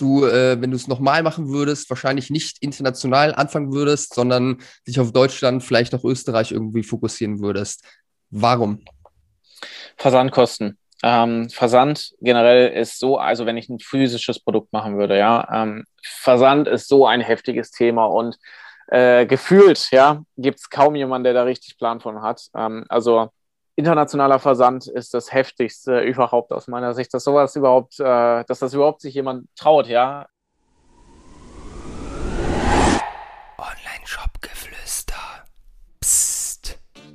du, äh, wenn du es nochmal machen würdest, wahrscheinlich nicht international anfangen würdest, sondern dich auf Deutschland, vielleicht auch Österreich irgendwie fokussieren würdest. Warum? Versandkosten. Ähm, Versand generell ist so, also wenn ich ein physisches Produkt machen würde, ja, ähm, Versand ist so ein heftiges Thema und äh, gefühlt, ja, gibt es kaum jemanden, der da richtig Plan von hat. Ähm, also internationaler Versand ist das heftigste überhaupt aus meiner Sicht, dass sowas überhaupt, äh, dass das überhaupt sich jemand traut, ja.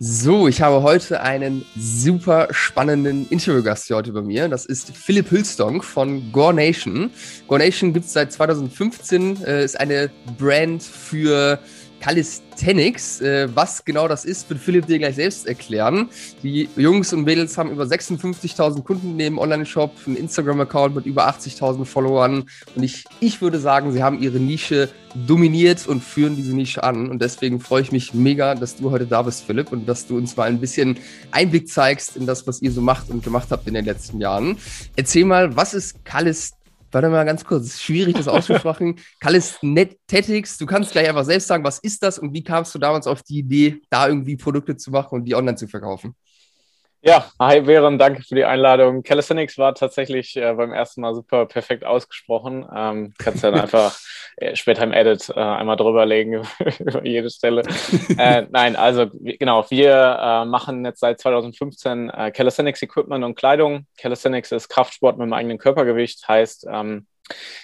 So, ich habe heute einen super spannenden Interviewgast hier heute bei mir. Das ist Philipp Hülstonk von Gore Nation. Gore Nation gibt es seit 2015, äh, ist eine Brand für Calisthenics. Äh, was genau das ist, wird Philipp dir gleich selbst erklären. Die Jungs und Mädels haben über 56.000 Kunden neben Online-Shop, einen Instagram-Account mit über 80.000 Followern. Und ich, ich würde sagen, sie haben ihre Nische dominiert und führen diese Nische an. Und deswegen freue ich mich mega, dass du heute da bist, Philipp, und dass du uns mal ein bisschen Einblick zeigst in das, was ihr so macht und gemacht habt in den letzten Jahren. Erzähl mal, was ist Calisthenics? Warte mal ganz kurz, es ist schwierig, das auszusprechen. Calisthenics, du kannst gleich einfach selbst sagen, was ist das und wie kamst du damals auf die Idee, da irgendwie Produkte zu machen und die online zu verkaufen? Ja, hi Bären, danke für die Einladung. Calisthenics war tatsächlich äh, beim ersten Mal super perfekt ausgesprochen. Ähm, kannst dann einfach äh, später im Edit äh, einmal drüberlegen über jede Stelle. äh, nein, also genau, wir äh, machen jetzt seit 2015 äh, Calisthenics Equipment und Kleidung. Calisthenics ist Kraftsport mit dem eigenen Körpergewicht, heißt, ähm,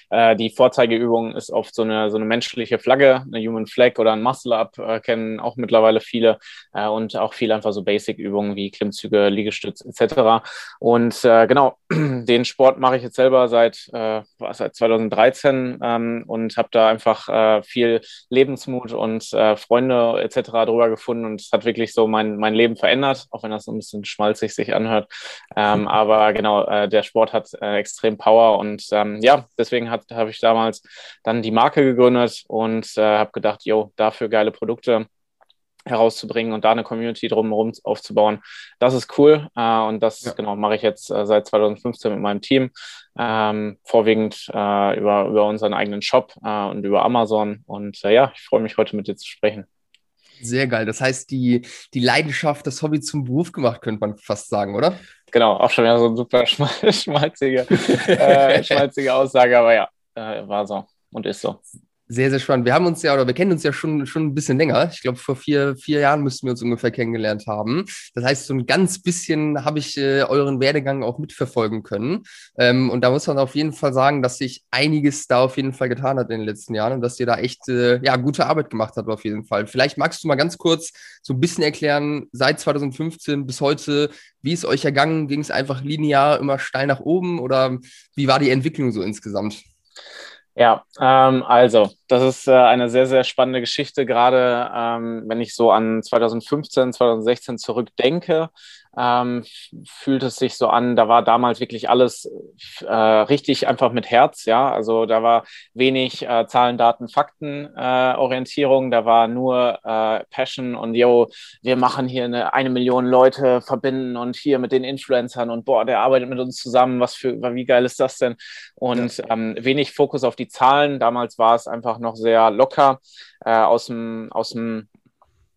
äh, die Vorzeigeübung ist oft so eine, so eine menschliche Flagge, eine Human Flag oder ein Muscle-Up, äh, kennen auch mittlerweile viele äh, und auch viel einfach so Basic-Übungen wie Klimmzüge, Liegestütz etc. Und äh, genau, den Sport mache ich jetzt selber seit, äh, seit 2013 ähm, und habe da einfach äh, viel Lebensmut und Freunde etc. drüber gefunden und es hat wirklich so mein, mein Leben verändert, auch wenn das so ein bisschen schmalzig sich anhört. Ähm, aber genau, der Sport hat extrem Power und ähm, ja, deswegen habe ich damals dann die Marke gegründet und äh, habe gedacht, jo, dafür geile Produkte herauszubringen und da eine Community drumherum aufzubauen. Das ist cool äh, und das ja. genau mache ich jetzt äh, seit 2015 mit meinem Team, ähm, vorwiegend äh, über, über unseren eigenen Shop äh, und über Amazon und äh, ja, ich freue mich heute mit dir zu sprechen. Sehr geil. Das heißt, die, die Leidenschaft, das Hobby zum Beruf gemacht, könnte man fast sagen, oder? Genau, auch schon wieder so eine super schmalzige, äh, schmalzige Aussage, aber ja, äh, war so und ist so. Sehr, sehr spannend. Wir haben uns ja, oder wir kennen uns ja schon, schon ein bisschen länger. Ich glaube, vor vier, vier Jahren müssten wir uns ungefähr kennengelernt haben. Das heißt, so ein ganz bisschen habe ich äh, euren Werdegang auch mitverfolgen können. Ähm, und da muss man auf jeden Fall sagen, dass sich einiges da auf jeden Fall getan hat in den letzten Jahren und dass ihr da echt äh, ja, gute Arbeit gemacht habt auf jeden Fall. Vielleicht magst du mal ganz kurz so ein bisschen erklären, seit 2015 bis heute, wie ist euch ergangen? Ging es einfach linear immer steil nach oben oder wie war die Entwicklung so insgesamt? Ja, ähm, also das ist äh, eine sehr, sehr spannende Geschichte, gerade ähm, wenn ich so an 2015, 2016 zurückdenke ähm, fühlt es sich so an, da war damals wirklich alles äh, richtig einfach mit Herz, ja. Also da war wenig äh, Zahlen, Daten, Fakten äh, Orientierung, da war nur äh, Passion und yo, wir machen hier eine, eine Million Leute verbinden und hier mit den Influencern und boah, der arbeitet mit uns zusammen, was für, wie geil ist das denn? Und ja. ähm, wenig Fokus auf die Zahlen. Damals war es einfach noch sehr locker äh, aus dem, aus dem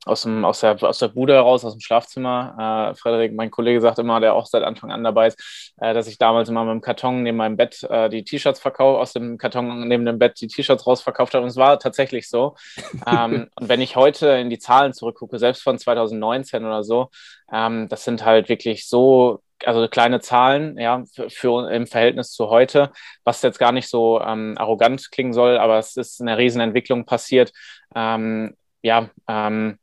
aus, dem, aus, der, aus der Bude heraus, aus dem Schlafzimmer. Äh, Frederik, mein Kollege, sagt immer, der auch seit Anfang an dabei ist, äh, dass ich damals immer mit dem Karton neben meinem Bett äh, die T-Shirts verkaufe, aus dem Karton neben dem Bett die T-Shirts rausverkauft habe. Und es war tatsächlich so. ähm, und wenn ich heute in die Zahlen zurückgucke, selbst von 2019 oder so, ähm, das sind halt wirklich so also kleine Zahlen, ja, für, für, im Verhältnis zu heute, was jetzt gar nicht so ähm, arrogant klingen soll, aber es ist eine Riesenentwicklung passiert. Ähm, ja, ähm,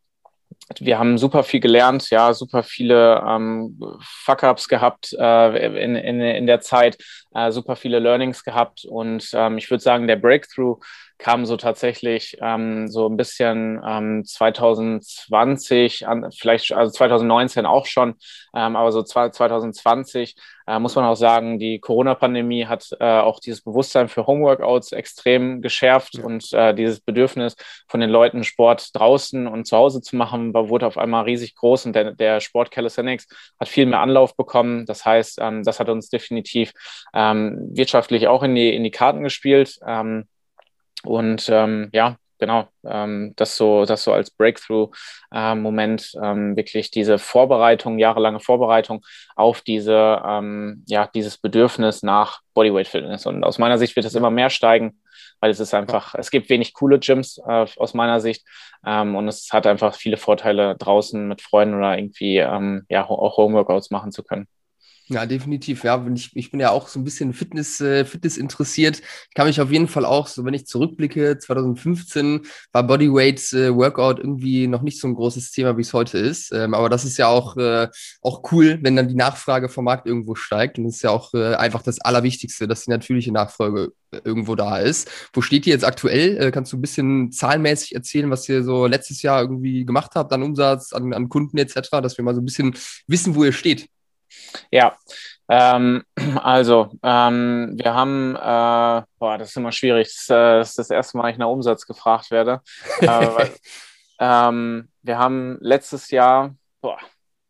wir haben super viel gelernt, ja, super viele ähm, Fuck-ups gehabt äh, in, in, in der Zeit, äh, super viele Learnings gehabt und ähm, ich würde sagen, der Breakthrough kam so tatsächlich ähm, so ein bisschen ähm, 2020, an, vielleicht also 2019 auch schon, ähm, aber so 2020 äh, muss man auch sagen, die Corona-Pandemie hat äh, auch dieses Bewusstsein für Homeworkouts extrem geschärft ja. und äh, dieses Bedürfnis von den Leuten, Sport draußen und zu Hause zu machen, wurde auf einmal riesig groß und der, der Sport Calisthenics hat viel mehr Anlauf bekommen. Das heißt, ähm, das hat uns definitiv ähm, wirtschaftlich auch in die, in die Karten gespielt. Ähm, und ähm, ja, genau, ähm, das so, das so als Breakthrough-Moment, ähm, wirklich diese Vorbereitung, jahrelange Vorbereitung auf diese, ähm, ja, dieses Bedürfnis nach Bodyweight Fitness. Und aus meiner Sicht wird es immer mehr steigen, weil es ist einfach, es gibt wenig coole Gyms äh, aus meiner Sicht ähm, und es hat einfach viele Vorteile, draußen mit Freunden oder irgendwie ähm, ja auch Homeworkouts machen zu können. Ja, definitiv. Ja, ich, ich bin ja auch so ein bisschen Fitness, äh, Fitness interessiert. Ich kann mich auf jeden Fall auch, so wenn ich zurückblicke, 2015 war Bodyweight äh, Workout irgendwie noch nicht so ein großes Thema, wie es heute ist. Ähm, aber das ist ja auch, äh, auch cool, wenn dann die Nachfrage vom Markt irgendwo steigt. Und das ist ja auch äh, einfach das Allerwichtigste, dass die natürliche Nachfrage äh, irgendwo da ist. Wo steht ihr jetzt aktuell? Äh, kannst du ein bisschen zahlenmäßig erzählen, was ihr so letztes Jahr irgendwie gemacht habt an Umsatz, an, an Kunden etc., dass wir mal so ein bisschen wissen, wo ihr steht? Ja, ähm, also ähm, wir haben, äh, boah, das ist immer schwierig, das, äh, das, ist das erste Mal, ich nach Umsatz gefragt werde. äh, ähm, wir haben letztes Jahr, boah,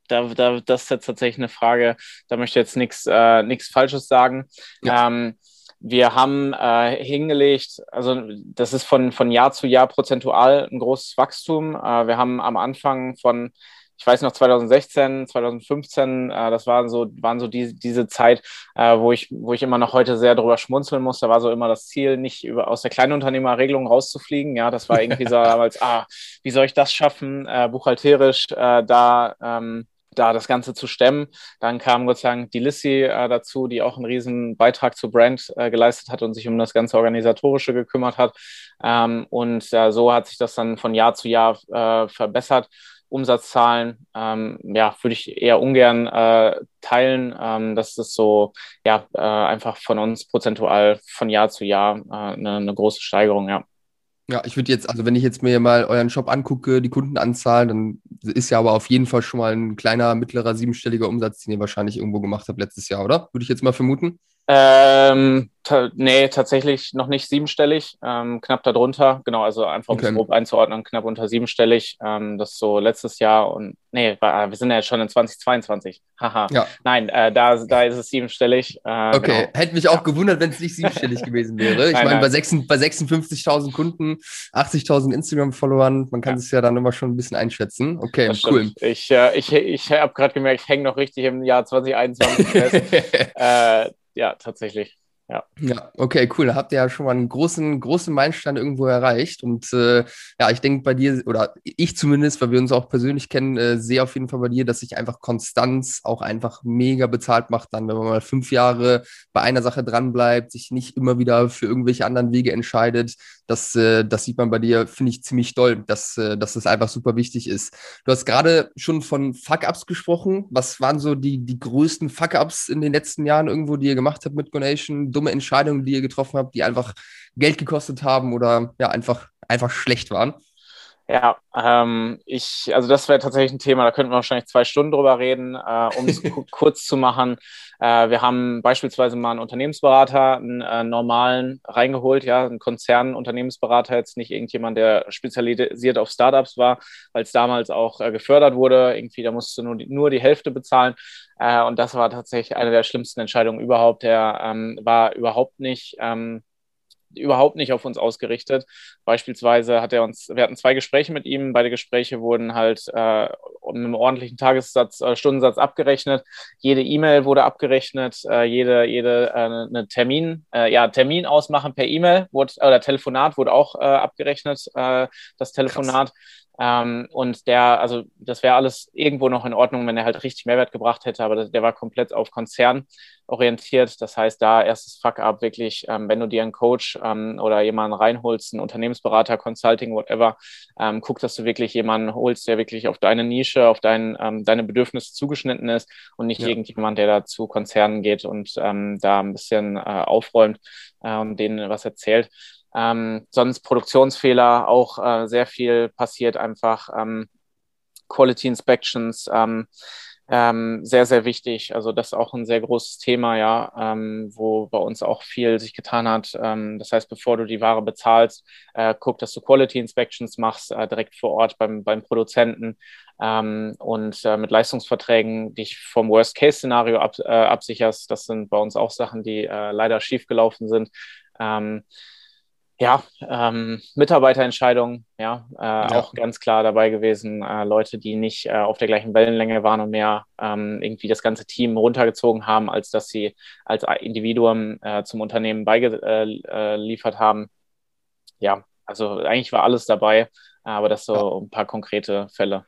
da, da, das ist jetzt tatsächlich eine Frage, da möchte ich jetzt nichts äh, Falsches sagen. Ja. Ähm, wir haben äh, hingelegt, also das ist von, von Jahr zu Jahr prozentual ein großes Wachstum. Äh, wir haben am Anfang von ich weiß noch 2016, 2015, äh, das waren so, waren so die, diese Zeit, äh, wo ich, wo ich immer noch heute sehr drüber schmunzeln muss. Da war so immer das Ziel, nicht über, aus der Kleinunternehmerregelung rauszufliegen. Ja, das war irgendwie so damals, ah, wie soll ich das schaffen, äh, buchhalterisch äh, da, ähm, da das Ganze zu stemmen. Dann kam Gott sei Dank die Lissy äh, dazu, die auch einen riesen Beitrag zur Brand äh, geleistet hat und sich um das ganze Organisatorische gekümmert hat. Ähm, und äh, so hat sich das dann von Jahr zu Jahr äh, verbessert. Umsatzzahlen, ähm, ja, würde ich eher ungern äh, teilen. Ähm, das ist so, ja, äh, einfach von uns prozentual von Jahr zu Jahr äh, eine, eine große Steigerung, ja. Ja, ich würde jetzt, also wenn ich jetzt mir mal euren Shop angucke, die Kundenanzahl, dann ist ja aber auf jeden Fall schon mal ein kleiner, mittlerer, siebenstelliger Umsatz, den ihr wahrscheinlich irgendwo gemacht habt letztes Jahr, oder? Würde ich jetzt mal vermuten. Ähm, ta nee, tatsächlich noch nicht siebenstellig, ähm, knapp darunter. Genau, also einfach um okay. es grob einzuordnen, knapp unter siebenstellig. Ähm, das so letztes Jahr und nee, wir sind ja jetzt schon in 2022. Haha. Ja. Nein, äh, da, da ist es siebenstellig. Äh, okay, genau. hätte mich auch ja. gewundert, wenn es nicht siebenstellig gewesen wäre. Ich meine, bei, bei 56.000 Kunden, 80.000 Instagram-Followern, man kann es ja dann immer schon ein bisschen einschätzen. Okay, das cool. Ich, äh, ich, ich habe gerade gemerkt, ich hänge noch richtig im Jahr 2021 fest. äh, ja, tatsächlich. Ja. ja, okay, cool. Da habt ihr ja schon mal einen großen, großen Meilenstein irgendwo erreicht. Und äh, ja, ich denke bei dir, oder ich zumindest, weil wir uns auch persönlich kennen, äh, sehe auf jeden Fall bei dir, dass sich einfach Konstanz auch einfach mega bezahlt macht, dann, wenn man mal fünf Jahre bei einer Sache dranbleibt, sich nicht immer wieder für irgendwelche anderen Wege entscheidet. Das, äh, das sieht man bei dir, finde ich, ziemlich doll, dass, äh, dass das einfach super wichtig ist. Du hast gerade schon von Fuck-Ups gesprochen. Was waren so die, die größten Fuck-Ups in den letzten Jahren irgendwo, die ihr gemacht habt mit Gonation? dumme Entscheidungen, die ihr getroffen habt, die einfach Geld gekostet haben oder ja, einfach, einfach schlecht waren? Ja, ähm, ich, also das wäre tatsächlich ein Thema, da könnten wir wahrscheinlich zwei Stunden drüber reden, äh, um es kurz zu machen. Äh, wir haben beispielsweise mal einen Unternehmensberater, einen äh, normalen reingeholt, ja, einen Konzernunternehmensberater, jetzt nicht irgendjemand, der spezialisiert auf Startups war, weil es damals auch äh, gefördert wurde. Irgendwie, da musst du nur die, nur die Hälfte bezahlen. Äh, und das war tatsächlich eine der schlimmsten Entscheidungen überhaupt. Der ähm, war überhaupt nicht ähm, überhaupt nicht auf uns ausgerichtet. Beispielsweise hat er uns, wir hatten zwei Gespräche mit ihm, beide Gespräche wurden halt äh, mit einem ordentlichen Tagessatz, äh, Stundensatz abgerechnet. Jede E-Mail wurde abgerechnet, äh, jede, jede äh, eine Termin, äh, ja, Termin ausmachen per E-Mail oder Telefonat wurde auch äh, abgerechnet, äh, das Telefonat. Krass. Ähm, und der, also das wäre alles irgendwo noch in Ordnung, wenn er halt richtig Mehrwert gebracht hätte, aber der war komplett auf Konzern orientiert. Das heißt, da erstes Fuck-up wirklich, ähm, wenn du dir einen Coach ähm, oder jemanden reinholst, einen Unternehmensberater, Consulting, whatever, ähm, guck, dass du wirklich jemanden holst, der wirklich auf deine Nische, auf dein, ähm, deine Bedürfnisse zugeschnitten ist und nicht ja. irgendjemand, der da zu Konzernen geht und ähm, da ein bisschen äh, aufräumt und denen was erzählt. Ähm, sonst Produktionsfehler, auch äh, sehr viel passiert einfach. Ähm, Quality Inspections, ähm, ähm, sehr, sehr wichtig. Also das ist auch ein sehr großes Thema, ja, ähm, wo bei uns auch viel sich getan hat. Ähm, das heißt, bevor du die Ware bezahlst, äh, guck, dass du Quality Inspections machst, äh, direkt vor Ort beim, beim Produzenten und äh, mit Leistungsverträgen dich vom Worst-Case-Szenario ab, äh, absicherst. Das sind bei uns auch Sachen, die äh, leider schiefgelaufen sind. Ja, ähm, Mitarbeiterentscheidungen, ja, äh, ja, auch ganz klar dabei gewesen. Äh, Leute, die nicht äh, auf der gleichen Wellenlänge waren und mehr ähm, irgendwie das ganze Team runtergezogen haben, als dass sie als Individuum äh, zum Unternehmen beigeliefert äh, äh, haben. Ja, also eigentlich war alles dabei, aber das so ein paar konkrete Fälle.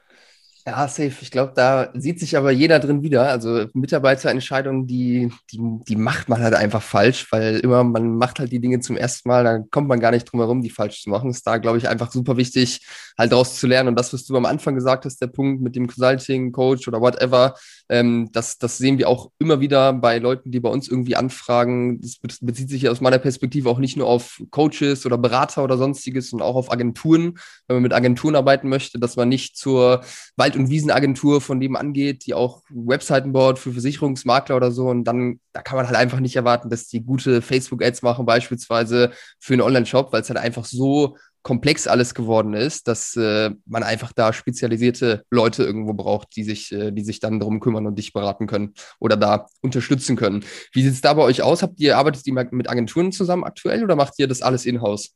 Ja, safe. Ich glaube, da sieht sich aber jeder drin wieder. Also Mitarbeiterentscheidungen, die, die, die macht man halt einfach falsch, weil immer man macht halt die Dinge zum ersten Mal, dann kommt man gar nicht drum herum, die falsch zu machen. Ist da, glaube ich, einfach super wichtig, halt daraus zu lernen. Und das, was du am Anfang gesagt hast, der Punkt mit dem Consulting, Coach oder whatever, ähm, das, das sehen wir auch immer wieder bei Leuten, die bei uns irgendwie anfragen. Das bezieht sich aus meiner Perspektive auch nicht nur auf Coaches oder Berater oder sonstiges, sondern auch auf Agenturen, wenn man mit Agenturen arbeiten möchte, dass man nicht zur Wald- Wald- und Wiesenagentur von dem angeht, die auch Webseiten baut für Versicherungsmakler oder so. Und dann, da kann man halt einfach nicht erwarten, dass die gute Facebook-Ads machen, beispielsweise für einen Online-Shop, weil es halt einfach so komplex alles geworden ist, dass äh, man einfach da spezialisierte Leute irgendwo braucht, die sich, äh, die sich dann darum kümmern und dich beraten können oder da unterstützen können. Wie sieht es da bei euch aus? Habt ihr, arbeitet ihr mit Agenturen zusammen aktuell oder macht ihr das alles in-house?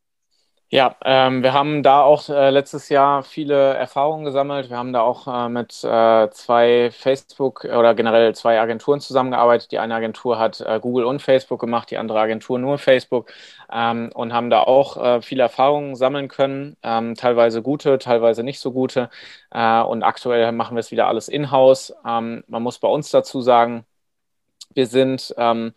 Ja, ähm, wir haben da auch äh, letztes Jahr viele Erfahrungen gesammelt. Wir haben da auch äh, mit äh, zwei Facebook oder generell zwei Agenturen zusammengearbeitet. Die eine Agentur hat äh, Google und Facebook gemacht, die andere Agentur nur Facebook ähm, und haben da auch äh, viele Erfahrungen sammeln können, ähm, teilweise gute, teilweise nicht so gute. Äh, und aktuell machen wir es wieder alles in-house. Ähm, man muss bei uns dazu sagen, wir sind ähm,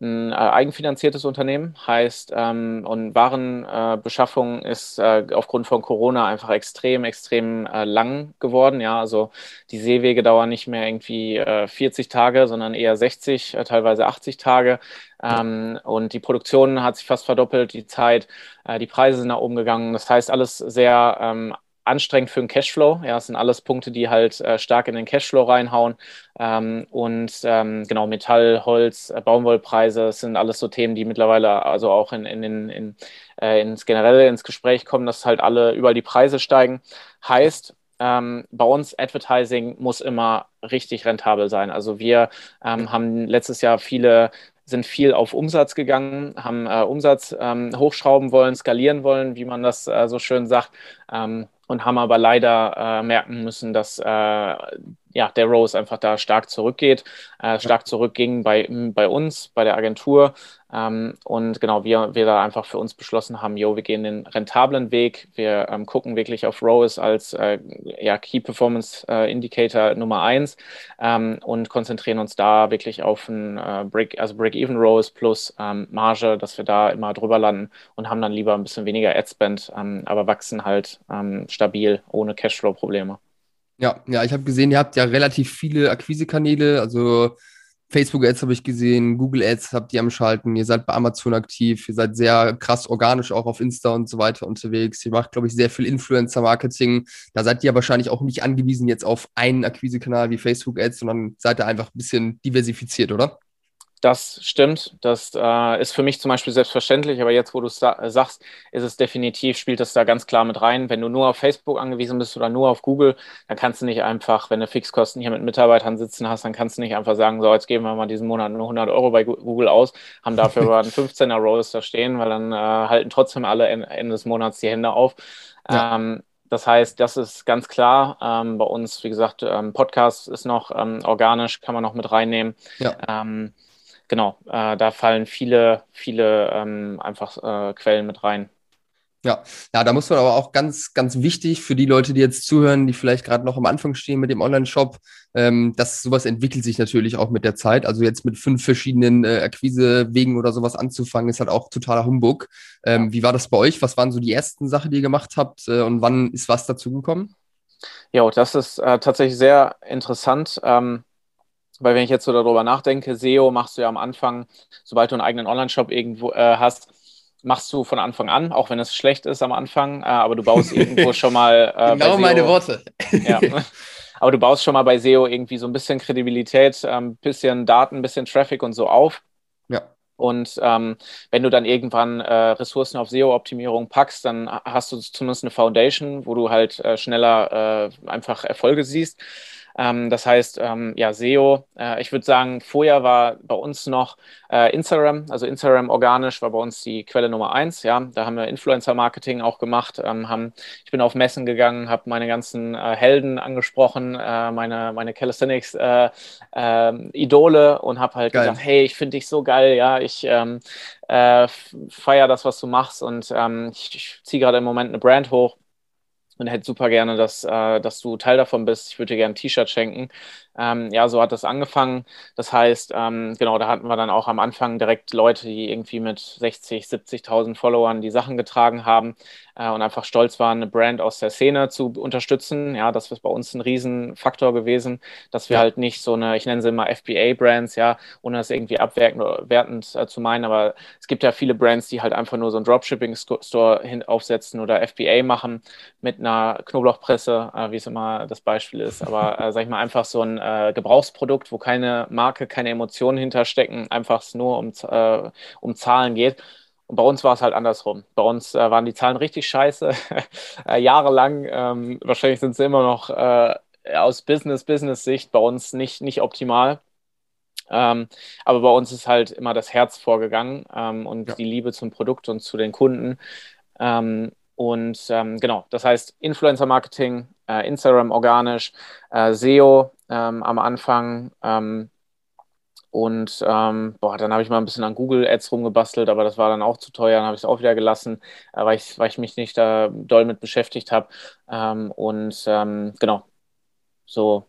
ein äh, eigenfinanziertes Unternehmen, heißt, ähm, und Warenbeschaffung äh, ist äh, aufgrund von Corona einfach extrem, extrem äh, lang geworden. Ja, also die Seewege dauern nicht mehr irgendwie 40 äh, Tage, sondern eher 60, äh, teilweise 80 Tage. Ähm, und die Produktion hat sich fast verdoppelt, die Zeit, die Preise sind nach oben gegangen. Das heißt, alles sehr ähm, anstrengend für den Cashflow. Ja, das sind alles Punkte, die halt äh, stark in den Cashflow reinhauen. Ähm, und ähm, genau, Metall, Holz, äh, Baumwollpreise, sind alles so Themen, die mittlerweile also auch in, in, in, in äh, ins Generelle ins Gespräch kommen, dass halt alle überall die Preise steigen. Heißt, ähm, bei uns Advertising muss immer richtig rentabel sein. Also wir ähm, haben letztes Jahr viele sind viel auf Umsatz gegangen, haben äh, Umsatz ähm, hochschrauben wollen, skalieren wollen, wie man das äh, so schön sagt. Ähm, und haben aber leider äh, merken müssen, dass äh, ja, der Rose einfach da stark zurückgeht, äh, stark zurückging bei, bei uns, bei der Agentur. Ähm, und genau, wir, wir da einfach für uns beschlossen haben, jo, wir gehen den rentablen Weg. Wir ähm, gucken wirklich auf ROAS als äh, ja, Key Performance äh, Indicator Nummer eins ähm, und konzentrieren uns da wirklich auf ein äh, Break, also Break-Even ROAS plus ähm, Marge, dass wir da immer drüber landen und haben dann lieber ein bisschen weniger Ad-Spend, ähm, aber wachsen halt ähm, stabil ohne Cashflow-Probleme. Ja, ja, ich habe gesehen, ihr habt ja relativ viele Akquisekanäle, also Facebook Ads habe ich gesehen, Google Ads habt ihr am Schalten, ihr seid bei Amazon aktiv, ihr seid sehr krass organisch auch auf Insta und so weiter unterwegs. Ihr macht, glaube ich, sehr viel Influencer-Marketing. Da seid ihr wahrscheinlich auch nicht angewiesen jetzt auf einen Akquisekanal wie Facebook Ads, sondern seid ihr einfach ein bisschen diversifiziert, oder? Das stimmt. Das äh, ist für mich zum Beispiel selbstverständlich, aber jetzt, wo du es sa sagst, ist es definitiv, spielt das da ganz klar mit rein. Wenn du nur auf Facebook angewiesen bist oder nur auf Google, dann kannst du nicht einfach, wenn du Fixkosten hier mit Mitarbeitern sitzen hast, dann kannst du nicht einfach sagen, so, jetzt geben wir mal diesen Monat nur 100 Euro bei Google aus, haben dafür aber einen 15er Rolls da stehen, weil dann äh, halten trotzdem alle Ende des Monats die Hände auf. Ja. Ähm, das heißt, das ist ganz klar. Ähm, bei uns, wie gesagt, ähm, Podcast ist noch ähm, organisch, kann man noch mit reinnehmen. Ja. Genau, äh, da fallen viele, viele ähm, einfach äh, Quellen mit rein. Ja, ja, da muss man aber auch ganz, ganz wichtig für die Leute, die jetzt zuhören, die vielleicht gerade noch am Anfang stehen mit dem Online-Shop, ähm, dass sowas entwickelt sich natürlich auch mit der Zeit. Also jetzt mit fünf verschiedenen äh, Akquisewegen oder sowas anzufangen, ist halt auch totaler Humbug. Ähm, wie war das bei euch? Was waren so die ersten Sachen, die ihr gemacht habt äh, und wann ist was dazugekommen? Ja, das ist äh, tatsächlich sehr interessant. Ähm, weil wenn ich jetzt so darüber nachdenke, SEO machst du ja am Anfang, sobald du einen eigenen Online-Shop irgendwo äh, hast, machst du von Anfang an, auch wenn es schlecht ist am Anfang, äh, aber du baust irgendwo schon mal. Äh, genau meine Worte. ja. Aber du baust schon mal bei SEO irgendwie so ein bisschen Kredibilität, ein ähm, bisschen Daten, ein bisschen Traffic und so auf. Ja. Und ähm, wenn du dann irgendwann äh, Ressourcen auf SEO-Optimierung packst, dann hast du zumindest eine Foundation, wo du halt äh, schneller äh, einfach Erfolge siehst. Ähm, das heißt, ähm, ja, SEO, äh, ich würde sagen, vorher war bei uns noch äh, Instagram, also Instagram organisch war bei uns die Quelle Nummer eins. Ja, da haben wir Influencer-Marketing auch gemacht. Ähm, haben, ich bin auf Messen gegangen, habe meine ganzen äh, Helden angesprochen, äh, meine, meine Calisthenics-Idole äh, und habe halt geil. gesagt, hey, ich finde dich so geil, ja, ich ähm, äh, feiere das, was du machst und ähm, ich, ich ziehe gerade im Moment eine Brand hoch und hätte super gerne, dass, äh, dass du Teil davon bist. Ich würde dir gerne ein T-Shirt schenken. Ähm, ja, so hat das angefangen. Das heißt, ähm, genau, da hatten wir dann auch am Anfang direkt Leute, die irgendwie mit 60, 70.000 Followern die Sachen getragen haben äh, und einfach stolz waren, eine Brand aus der Szene zu unterstützen. Ja, das ist bei uns ein Riesenfaktor gewesen, dass wir ja. halt nicht so eine, ich nenne sie immer FBA-Brands, ja, ohne das irgendwie abwertend äh, zu meinen, aber es gibt ja viele Brands, die halt einfach nur so einen Dropshipping-Store aufsetzen oder FBA machen mit einer Knoblauchpresse, äh, wie es immer das Beispiel ist. Aber äh, sag ich mal, einfach so ein äh, Gebrauchsprodukt, wo keine Marke, keine Emotionen hinterstecken, einfach nur um, äh, um Zahlen geht. Und bei uns war es halt andersrum. Bei uns äh, waren die Zahlen richtig scheiße, äh, jahrelang. Ähm, wahrscheinlich sind sie immer noch äh, aus Business-Business-Sicht bei uns nicht, nicht optimal. Ähm, aber bei uns ist halt immer das Herz vorgegangen ähm, und ja. die Liebe zum Produkt und zu den Kunden. Ähm, und ähm, genau, das heißt Influencer-Marketing, äh, Instagram organisch, äh, SEO ähm, am Anfang. Ähm, und ähm, boah, dann habe ich mal ein bisschen an Google Ads rumgebastelt, aber das war dann auch zu teuer, dann habe ich es auch wieder gelassen, äh, weil, ich, weil ich mich nicht da doll mit beschäftigt habe. Ähm, und ähm, genau, so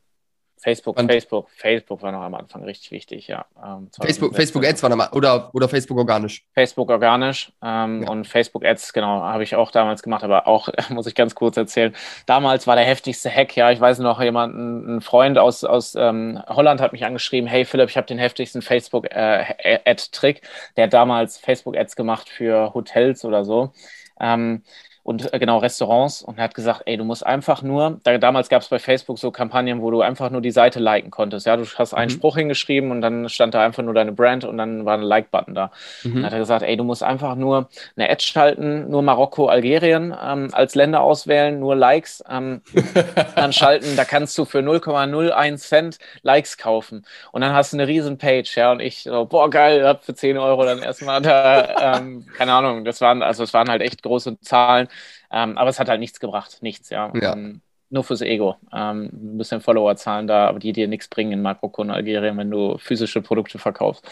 Facebook, und Facebook, Facebook war noch am Anfang richtig wichtig, ja. Ähm, Facebook, Facebook Ads war noch oder, oder Facebook organisch? Facebook organisch ähm, ja. und Facebook Ads, genau, habe ich auch damals gemacht, aber auch, muss ich ganz kurz erzählen, damals war der heftigste Hack, ja, ich weiß noch, jemand, ein Freund aus, aus ähm, Holland hat mich angeschrieben, hey Philipp, ich habe den heftigsten Facebook äh, Ad-Trick, der hat damals Facebook Ads gemacht für Hotels oder so. Ähm, und äh, genau Restaurants und er hat gesagt, ey, du musst einfach nur, da, damals gab es bei Facebook so Kampagnen, wo du einfach nur die Seite liken konntest. Ja, du hast einen mhm. Spruch hingeschrieben und dann stand da einfach nur deine Brand und dann war ein Like-Button da. Mhm. Dann hat er gesagt, ey, du musst einfach nur eine Ad schalten, nur Marokko, Algerien ähm, als Länder auswählen, nur Likes ähm, dann schalten, da kannst du für 0,01 Cent Likes kaufen und dann hast du eine riesen Page, ja, und ich so, boah, geil, hab für 10 Euro dann erstmal da, ähm, keine Ahnung, das waren, also es waren halt echt große Zahlen ähm, aber es hat halt nichts gebracht, nichts, ja. ja. Ähm, nur fürs Ego. Ähm, ein bisschen Followerzahlen da, aber die dir nichts bringen in Marokko und Algerien, wenn du physische Produkte verkaufst.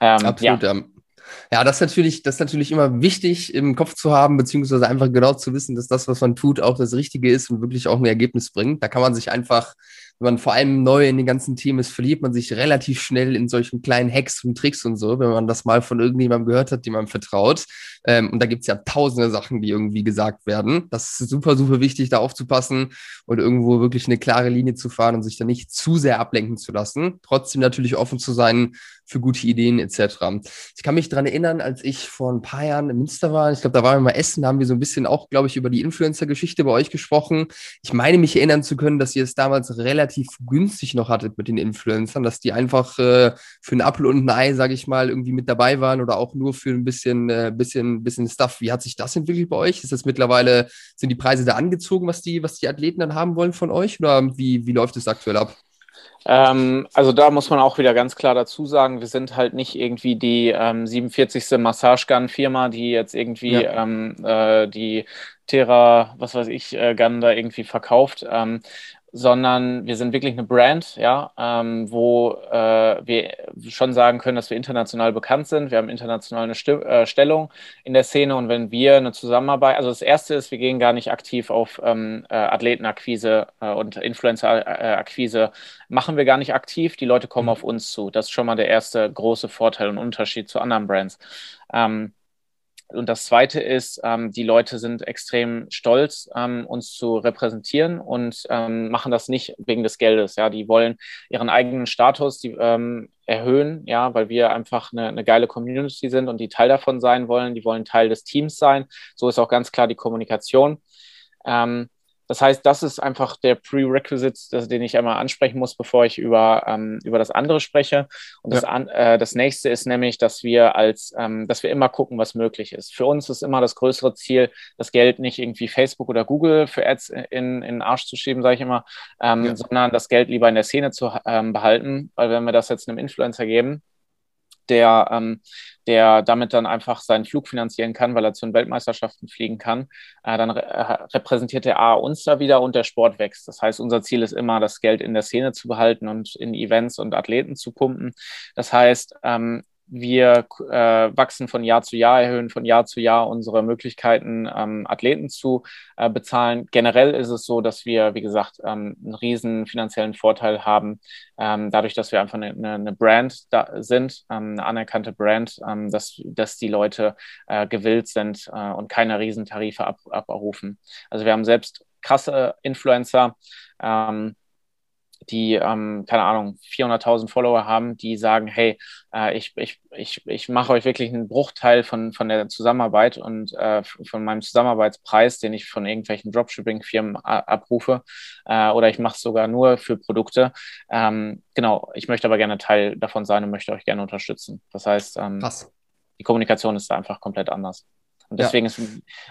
Ähm, Absolut, ja. Ja, das ist natürlich, das ist natürlich immer wichtig im Kopf zu haben, beziehungsweise einfach genau zu wissen, dass das, was man tut, auch das Richtige ist und wirklich auch ein Ergebnis bringt. Da kann man sich einfach wenn man vor allem neu in den ganzen Themen ist, verliert man sich relativ schnell in solchen kleinen Hacks und Tricks und so, wenn man das mal von irgendjemandem gehört hat, dem man vertraut. Ähm, und da gibt's ja tausende Sachen, die irgendwie gesagt werden. Das ist super, super wichtig, da aufzupassen und irgendwo wirklich eine klare Linie zu fahren und sich da nicht zu sehr ablenken zu lassen. Trotzdem natürlich offen zu sein für gute Ideen etc. Ich kann mich dran erinnern, als ich vor ein paar Jahren in Münster war, ich glaube, da waren wir mal essen, da haben wir so ein bisschen auch, glaube ich, über die Influencer-Geschichte bei euch gesprochen. Ich meine mich erinnern zu können, dass ihr es damals relativ günstig noch hattet mit den Influencern, dass die einfach äh, für einen Apfel und ein Ei, sage ich mal, irgendwie mit dabei waren oder auch nur für ein bisschen, äh, bisschen, bisschen Stuff. Wie hat sich das entwickelt bei euch? Ist das mittlerweile, sind die Preise da angezogen, was die, was die Athleten dann haben wollen von euch? Oder wie, wie läuft es aktuell ab? Ähm, also da muss man auch wieder ganz klar dazu sagen, wir sind halt nicht irgendwie die ähm, 47. Massagegun-Firma, die jetzt irgendwie ja. ähm, äh, die Terra, was weiß ich, äh, Gun da irgendwie verkauft. Ähm, sondern wir sind wirklich eine Brand, ja, ähm, wo äh, wir schon sagen können, dass wir international bekannt sind. Wir haben international eine Sti äh, Stellung in der Szene und wenn wir eine Zusammenarbeit, also das erste ist, wir gehen gar nicht aktiv auf ähm, äh, Athletenakquise äh, und Influencer-Akquise, machen wir gar nicht aktiv. Die Leute kommen mhm. auf uns zu. Das ist schon mal der erste große Vorteil und Unterschied zu anderen Brands. Ähm, und das Zweite ist, ähm, die Leute sind extrem stolz, ähm, uns zu repräsentieren und ähm, machen das nicht wegen des Geldes. Ja, die wollen ihren eigenen Status die, ähm, erhöhen, ja, weil wir einfach eine, eine, geile Community sind und die Teil davon sein wollen. Die wollen Teil des Teams sein. So ist auch ganz klar die Kommunikation. Ähm, das heißt, das ist einfach der Prerequisite, den ich einmal ansprechen muss, bevor ich über, ähm, über das andere spreche. Und ja. das, an, äh, das nächste ist nämlich, dass wir als, ähm, dass wir immer gucken, was möglich ist. Für uns ist immer das größere Ziel, das Geld nicht irgendwie Facebook oder Google für Ads in, in den Arsch zu schieben, sage ich immer, ähm, ja. sondern das Geld lieber in der Szene zu ähm, behalten, weil wenn wir das jetzt einem Influencer geben, der, ähm, der damit dann einfach seinen Flug finanzieren kann, weil er zu den Weltmeisterschaften fliegen kann, äh, dann re äh, repräsentiert der A uns da wieder und der Sport wächst. Das heißt, unser Ziel ist immer, das Geld in der Szene zu behalten und in Events und Athleten zu pumpen. Das heißt, ähm, wir äh, wachsen von Jahr zu Jahr, erhöhen von Jahr zu Jahr unsere Möglichkeiten, ähm, Athleten zu äh, bezahlen. Generell ist es so, dass wir, wie gesagt, ähm, einen riesen finanziellen Vorteil haben, ähm, dadurch, dass wir einfach eine, eine Brand da sind, ähm, eine anerkannte Brand, ähm, dass, dass die Leute äh, gewillt sind äh, und keine riesen Tarife ab, abrufen. Also wir haben selbst krasse Influencer, ähm, die, ähm, keine Ahnung, 400.000 Follower haben, die sagen, hey, äh, ich, ich, ich, ich mache euch wirklich einen Bruchteil von, von der Zusammenarbeit und äh, von meinem Zusammenarbeitspreis, den ich von irgendwelchen Dropshipping-Firmen abrufe, äh, oder ich mache es sogar nur für Produkte. Ähm, genau, ich möchte aber gerne Teil davon sein und möchte euch gerne unterstützen. Das heißt, ähm, die Kommunikation ist da einfach komplett anders. Und deswegen ja. ist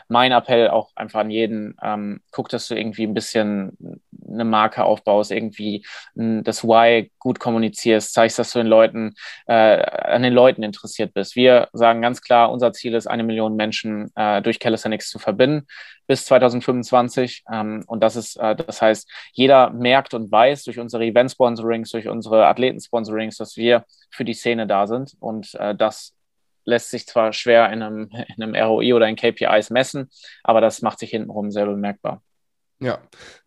mein Appell auch einfach an jeden, ähm, guck, dass du irgendwie ein bisschen eine Marke aufbaust, irgendwie das Why gut kommunizierst, zeigst, dass du den Leuten, äh, an den Leuten interessiert bist. Wir sagen ganz klar, unser Ziel ist, eine Million Menschen äh, durch Calisthenics zu verbinden bis 2025. Ähm, und das ist, äh, das heißt, jeder merkt und weiß durch unsere Event-Sponsorings, durch unsere Athleten-Sponsorings, dass wir für die Szene da sind. Und äh, das lässt sich zwar schwer in einem, in einem ROI oder in KPIs messen, aber das macht sich hintenrum sehr bemerkbar. Ja,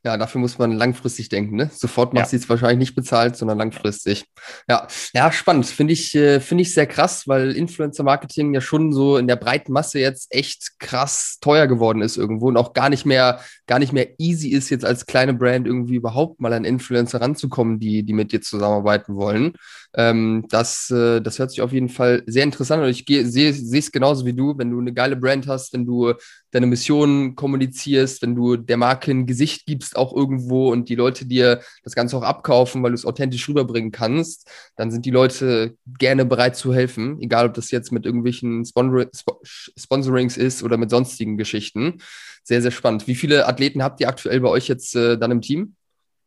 ja, dafür muss man langfristig denken. Ne? Sofort macht ja. sie es wahrscheinlich nicht bezahlt, sondern langfristig. Ja, ja, spannend. Finde ich, äh, finde ich sehr krass, weil Influencer-Marketing ja schon so in der breiten Masse jetzt echt krass teuer geworden ist irgendwo und auch gar nicht mehr, gar nicht mehr easy ist, jetzt als kleine Brand irgendwie überhaupt mal an Influencer ranzukommen, die, die mit dir zusammenarbeiten wollen. Ähm, das, äh, das hört sich auf jeden Fall sehr interessant an. Ich sehe es genauso wie du, wenn du eine geile Brand hast, wenn du deine Mission kommunizierst, wenn du der Marke ein Gesicht gibst, auch irgendwo und die Leute dir das Ganze auch abkaufen, weil du es authentisch rüberbringen kannst, dann sind die Leute gerne bereit zu helfen, egal ob das jetzt mit irgendwelchen Sponsor Sponsorings ist oder mit sonstigen Geschichten. Sehr, sehr spannend. Wie viele Athleten habt ihr aktuell bei euch jetzt äh, dann im Team?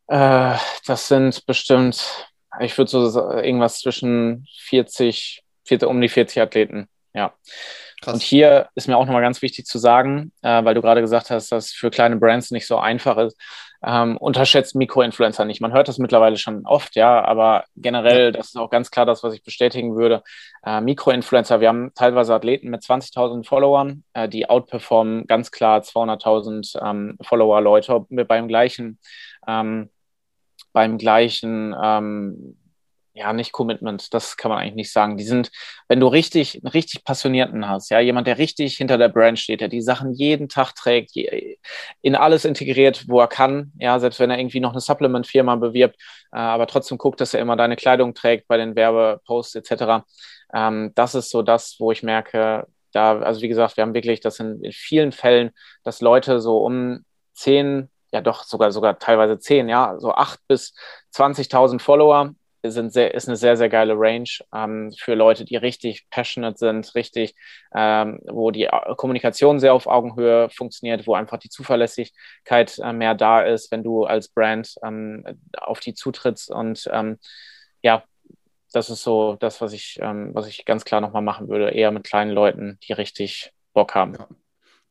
Äh, das sind bestimmt ich würde so irgendwas zwischen 40, 40, um die 40 Athleten, ja. Krass. Und hier ist mir auch nochmal ganz wichtig zu sagen, äh, weil du gerade gesagt hast, dass für kleine Brands nicht so einfach ist. Ähm, unterschätzt Mikroinfluencer nicht. Man hört das mittlerweile schon oft, ja, aber generell, das ist auch ganz klar das, was ich bestätigen würde. Äh, Mikroinfluencer, wir haben teilweise Athleten mit 20.000 Followern, äh, die outperformen ganz klar 200.000 ähm, Follower-Leute beim gleichen ähm, beim gleichen, ähm, ja, nicht Commitment, das kann man eigentlich nicht sagen. Die sind, wenn du richtig, einen richtig Passionierten hast, ja, jemand, der richtig hinter der Brand steht, der die Sachen jeden Tag trägt, in alles integriert, wo er kann, ja, selbst wenn er irgendwie noch eine Supplement-Firma bewirbt, äh, aber trotzdem guckt, dass er immer deine Kleidung trägt bei den Werbeposts etc. Ähm, das ist so das, wo ich merke, da, also wie gesagt, wir haben wirklich das in, in vielen Fällen, dass Leute so um 10, ja doch sogar sogar teilweise 10, ja, so 8 bis 20.000 Follower sind sehr, ist eine sehr, sehr geile Range ähm, für Leute, die richtig passionate sind, richtig, ähm, wo die Kommunikation sehr auf Augenhöhe funktioniert, wo einfach die Zuverlässigkeit äh, mehr da ist, wenn du als Brand ähm, auf die zutrittst. Und ähm, ja, das ist so das, was ich, ähm, was ich ganz klar nochmal machen würde, eher mit kleinen Leuten, die richtig Bock haben. Ja.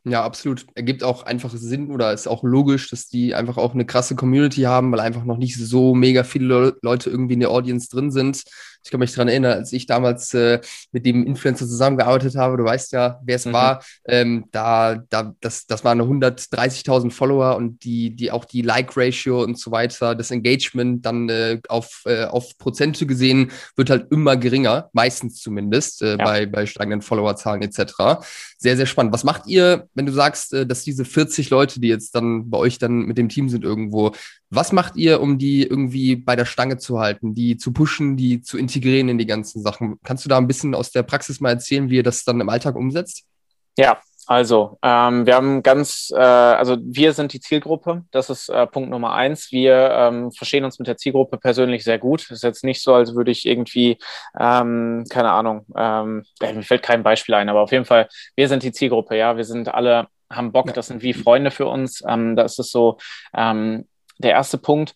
Ja, absolut. Ergibt auch einfach Sinn oder ist auch logisch, dass die einfach auch eine krasse Community haben, weil einfach noch nicht so mega viele Leute irgendwie in der Audience drin sind. Ich kann mich daran erinnern, als ich damals äh, mit dem Influencer zusammengearbeitet habe, du weißt ja, wer es mhm. war, ähm, da, da, das, das waren 130.000 Follower und die, die auch die Like-Ratio und so weiter, das Engagement dann äh, auf, äh, auf Prozente gesehen, wird halt immer geringer, meistens zumindest, äh, ja. bei, bei steigenden Followerzahlen etc. Sehr, sehr spannend. Was macht ihr, wenn du sagst, äh, dass diese 40 Leute, die jetzt dann bei euch dann mit dem Team sind irgendwo, was macht ihr, um die irgendwie bei der Stange zu halten, die zu pushen, die zu integrieren in die ganzen Sachen? Kannst du da ein bisschen aus der Praxis mal erzählen, wie ihr das dann im Alltag umsetzt? Ja, also, ähm, wir haben ganz, äh, also wir sind die Zielgruppe, das ist äh, Punkt Nummer eins. Wir ähm, verstehen uns mit der Zielgruppe persönlich sehr gut. Es ist jetzt nicht so, als würde ich irgendwie, ähm, keine Ahnung, ähm, mir fällt kein Beispiel ein, aber auf jeden Fall, wir sind die Zielgruppe, ja, wir sind alle, haben Bock, das sind wie Freunde für uns. Ähm, das ist so ähm, der erste Punkt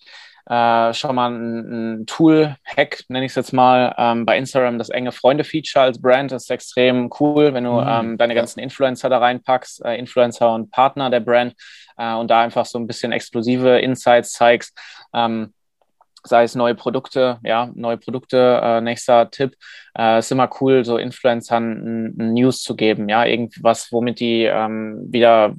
äh, schon mal ein, ein Tool-Hack, nenne ich es jetzt mal, ähm, bei Instagram das enge Freunde-Feature als Brand ist extrem cool, wenn du mhm. ähm, deine ganzen Influencer da reinpackst, äh, Influencer und Partner der Brand äh, und da einfach so ein bisschen exklusive Insights zeigst. Ähm, sei es neue Produkte, ja, neue Produkte, äh, nächster Tipp, äh, ist immer cool, so Influencern News zu geben, ja, irgendwas, womit die ähm, wieder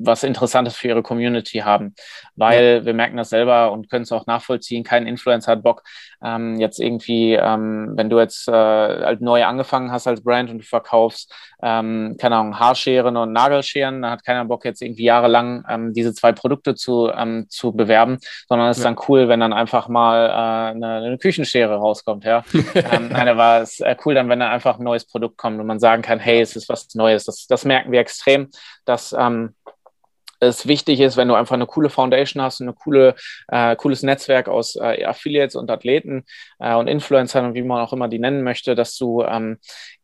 was Interessantes für ihre Community haben. Weil ja. wir merken das selber und können es auch nachvollziehen, kein Influencer hat Bock, ähm, jetzt irgendwie, ähm, wenn du jetzt äh, halt neu angefangen hast als Brand und du verkaufst, ähm, keine Ahnung, Haarscheren und Nagelscheren, dann hat keiner Bock, jetzt irgendwie jahrelang ähm, diese zwei Produkte zu, ähm, zu bewerben, sondern es ist ja. dann cool, wenn dann einfach mal äh, eine, eine Küchenschere rauskommt, ja. ähm, nein, war es äh, cool dann, wenn dann einfach ein neues Produkt kommt und man sagen kann, hey, es ist was Neues. Das, das merken wir extrem, dass ähm, es wichtig ist, wenn du einfach eine coole Foundation hast, ein coole, äh, cooles Netzwerk aus äh, Affiliates und Athleten äh, und Influencern und wie man auch immer die nennen möchte, dass du ähm,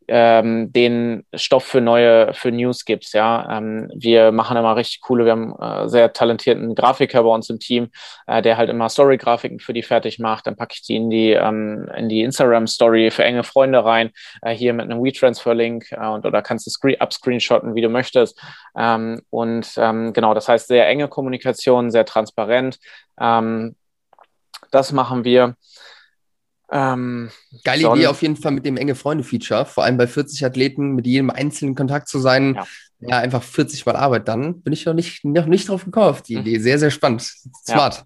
ähm, den Stoff für neue, für News gibst. Ja, ähm, wir machen immer richtig coole. Wir haben äh, sehr talentierten Grafiker bei uns im Team, äh, der halt immer Story-Grafiken für die fertig macht. Dann packe ich die in die ähm, in die Instagram-Story für enge Freunde rein. Äh, hier mit einem WeTransfer-Link äh, und oder kannst du screen upscreenshotten, wie du möchtest. Ähm, und ähm, genau, das heißt sehr enge Kommunikation, sehr transparent. Ähm, das machen wir. Ähm, Geile Son Idee auf jeden Fall mit dem enge Freunde-Feature, vor allem bei 40 Athleten mit jedem einzelnen Kontakt zu sein. Ja, ja einfach 40 Mal Arbeit dann. Bin ich noch nicht, noch nicht drauf gekommen auf die hm. Idee. Sehr, sehr spannend. Smart. Ja.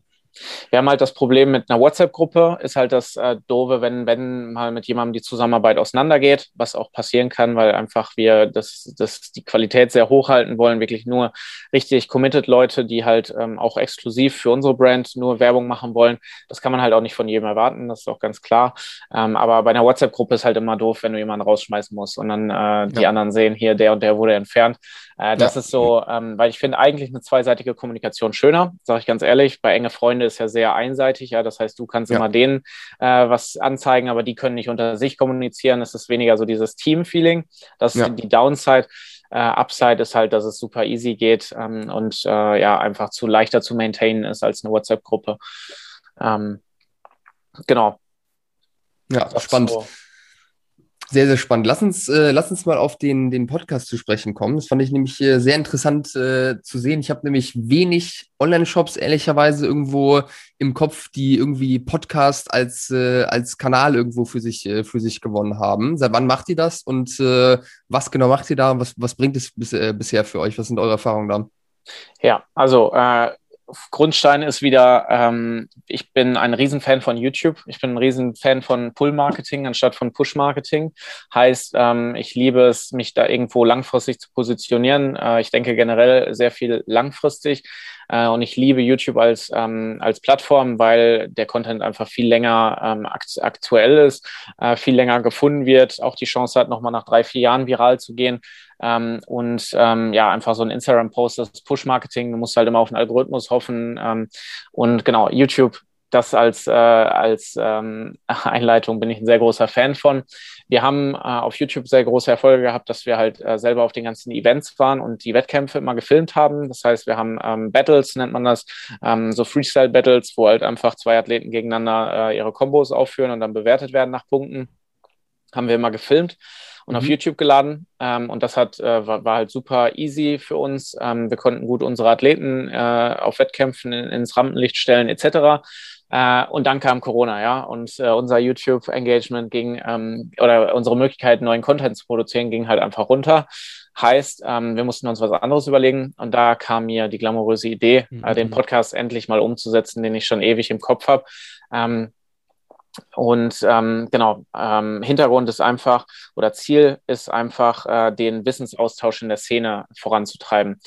Wir haben halt das Problem mit einer WhatsApp-Gruppe, ist halt das äh, Doofe, wenn, wenn mal mit jemandem die Zusammenarbeit auseinandergeht, was auch passieren kann, weil einfach wir das, das die Qualität sehr hoch halten wollen, wirklich nur richtig committed Leute, die halt ähm, auch exklusiv für unsere Brand nur Werbung machen wollen. Das kann man halt auch nicht von jedem erwarten, das ist auch ganz klar. Ähm, aber bei einer WhatsApp-Gruppe ist halt immer doof, wenn du jemanden rausschmeißen musst und dann äh, die ja. anderen sehen, hier der und der wurde entfernt. Äh, das ja. ist so, ähm, weil ich finde eigentlich eine zweiseitige Kommunikation schöner, sage ich ganz ehrlich. Bei enge Freunde ist ja sehr einseitig, ja. Das heißt, du kannst ja. immer denen äh, was anzeigen, aber die können nicht unter sich kommunizieren. Es ist weniger so dieses Team-Feeling. Das ist ja. die Downside. Äh, Upside ist halt, dass es super easy geht ähm, und äh, ja, einfach zu leichter zu maintainen ist als eine WhatsApp-Gruppe. Ähm, genau. Ja, das spannend. So. Sehr, sehr spannend. Lass uns, äh, lass uns mal auf den, den Podcast zu sprechen kommen. Das fand ich nämlich äh, sehr interessant äh, zu sehen. Ich habe nämlich wenig Online-Shops ehrlicherweise irgendwo im Kopf, die irgendwie Podcast als, äh, als Kanal irgendwo für sich, äh, für sich gewonnen haben. Seit wann macht ihr das und äh, was genau macht ihr da? Was, was bringt es bis, äh, bisher für euch? Was sind eure Erfahrungen da? Ja, also äh, Grundstein ist wieder, ähm, ich bin ein Riesenfan von YouTube. Ich bin ein Riesenfan von Pull-Marketing anstatt von Push-Marketing. Heißt, ähm, ich liebe es, mich da irgendwo langfristig zu positionieren. Äh, ich denke generell sehr viel langfristig. Äh, und ich liebe YouTube als, ähm, als Plattform, weil der Content einfach viel länger ähm, akt aktuell ist, äh, viel länger gefunden wird, auch die Chance hat, nochmal nach drei, vier Jahren viral zu gehen. Ähm, und ähm, ja, einfach so ein Instagram-Post, das Push-Marketing, du musst halt immer auf den Algorithmus hoffen. Ähm, und genau, YouTube das als, äh, als ähm, Einleitung bin ich ein sehr großer Fan von. Wir haben äh, auf YouTube sehr große Erfolge gehabt, dass wir halt äh, selber auf den ganzen Events waren und die Wettkämpfe immer gefilmt haben. Das heißt, wir haben ähm, Battles, nennt man das, ähm, so Freestyle-Battles, wo halt einfach zwei Athleten gegeneinander äh, ihre Kombos aufführen und dann bewertet werden nach Punkten. Haben wir immer gefilmt und mhm. auf YouTube geladen. Ähm, und das hat, äh, war, war, halt super easy für uns. Ähm, wir konnten gut unsere Athleten äh, auf Wettkämpfen in, ins Rampenlicht stellen, etc. Äh, und dann kam Corona, ja, und äh, unser YouTube-Engagement ging ähm, oder unsere Möglichkeit, neuen Content zu produzieren, ging halt einfach runter. Heißt, ähm, wir mussten uns was anderes überlegen und da kam mir die glamouröse Idee, mhm. äh, den. Podcast endlich mal umzusetzen, den ich schon ewig im Kopf habe. Ähm, und ähm, genau, ähm, Hintergrund ist einfach oder Ziel ist einfach, äh, den Wissensaustausch in der Szene voranzutreiben.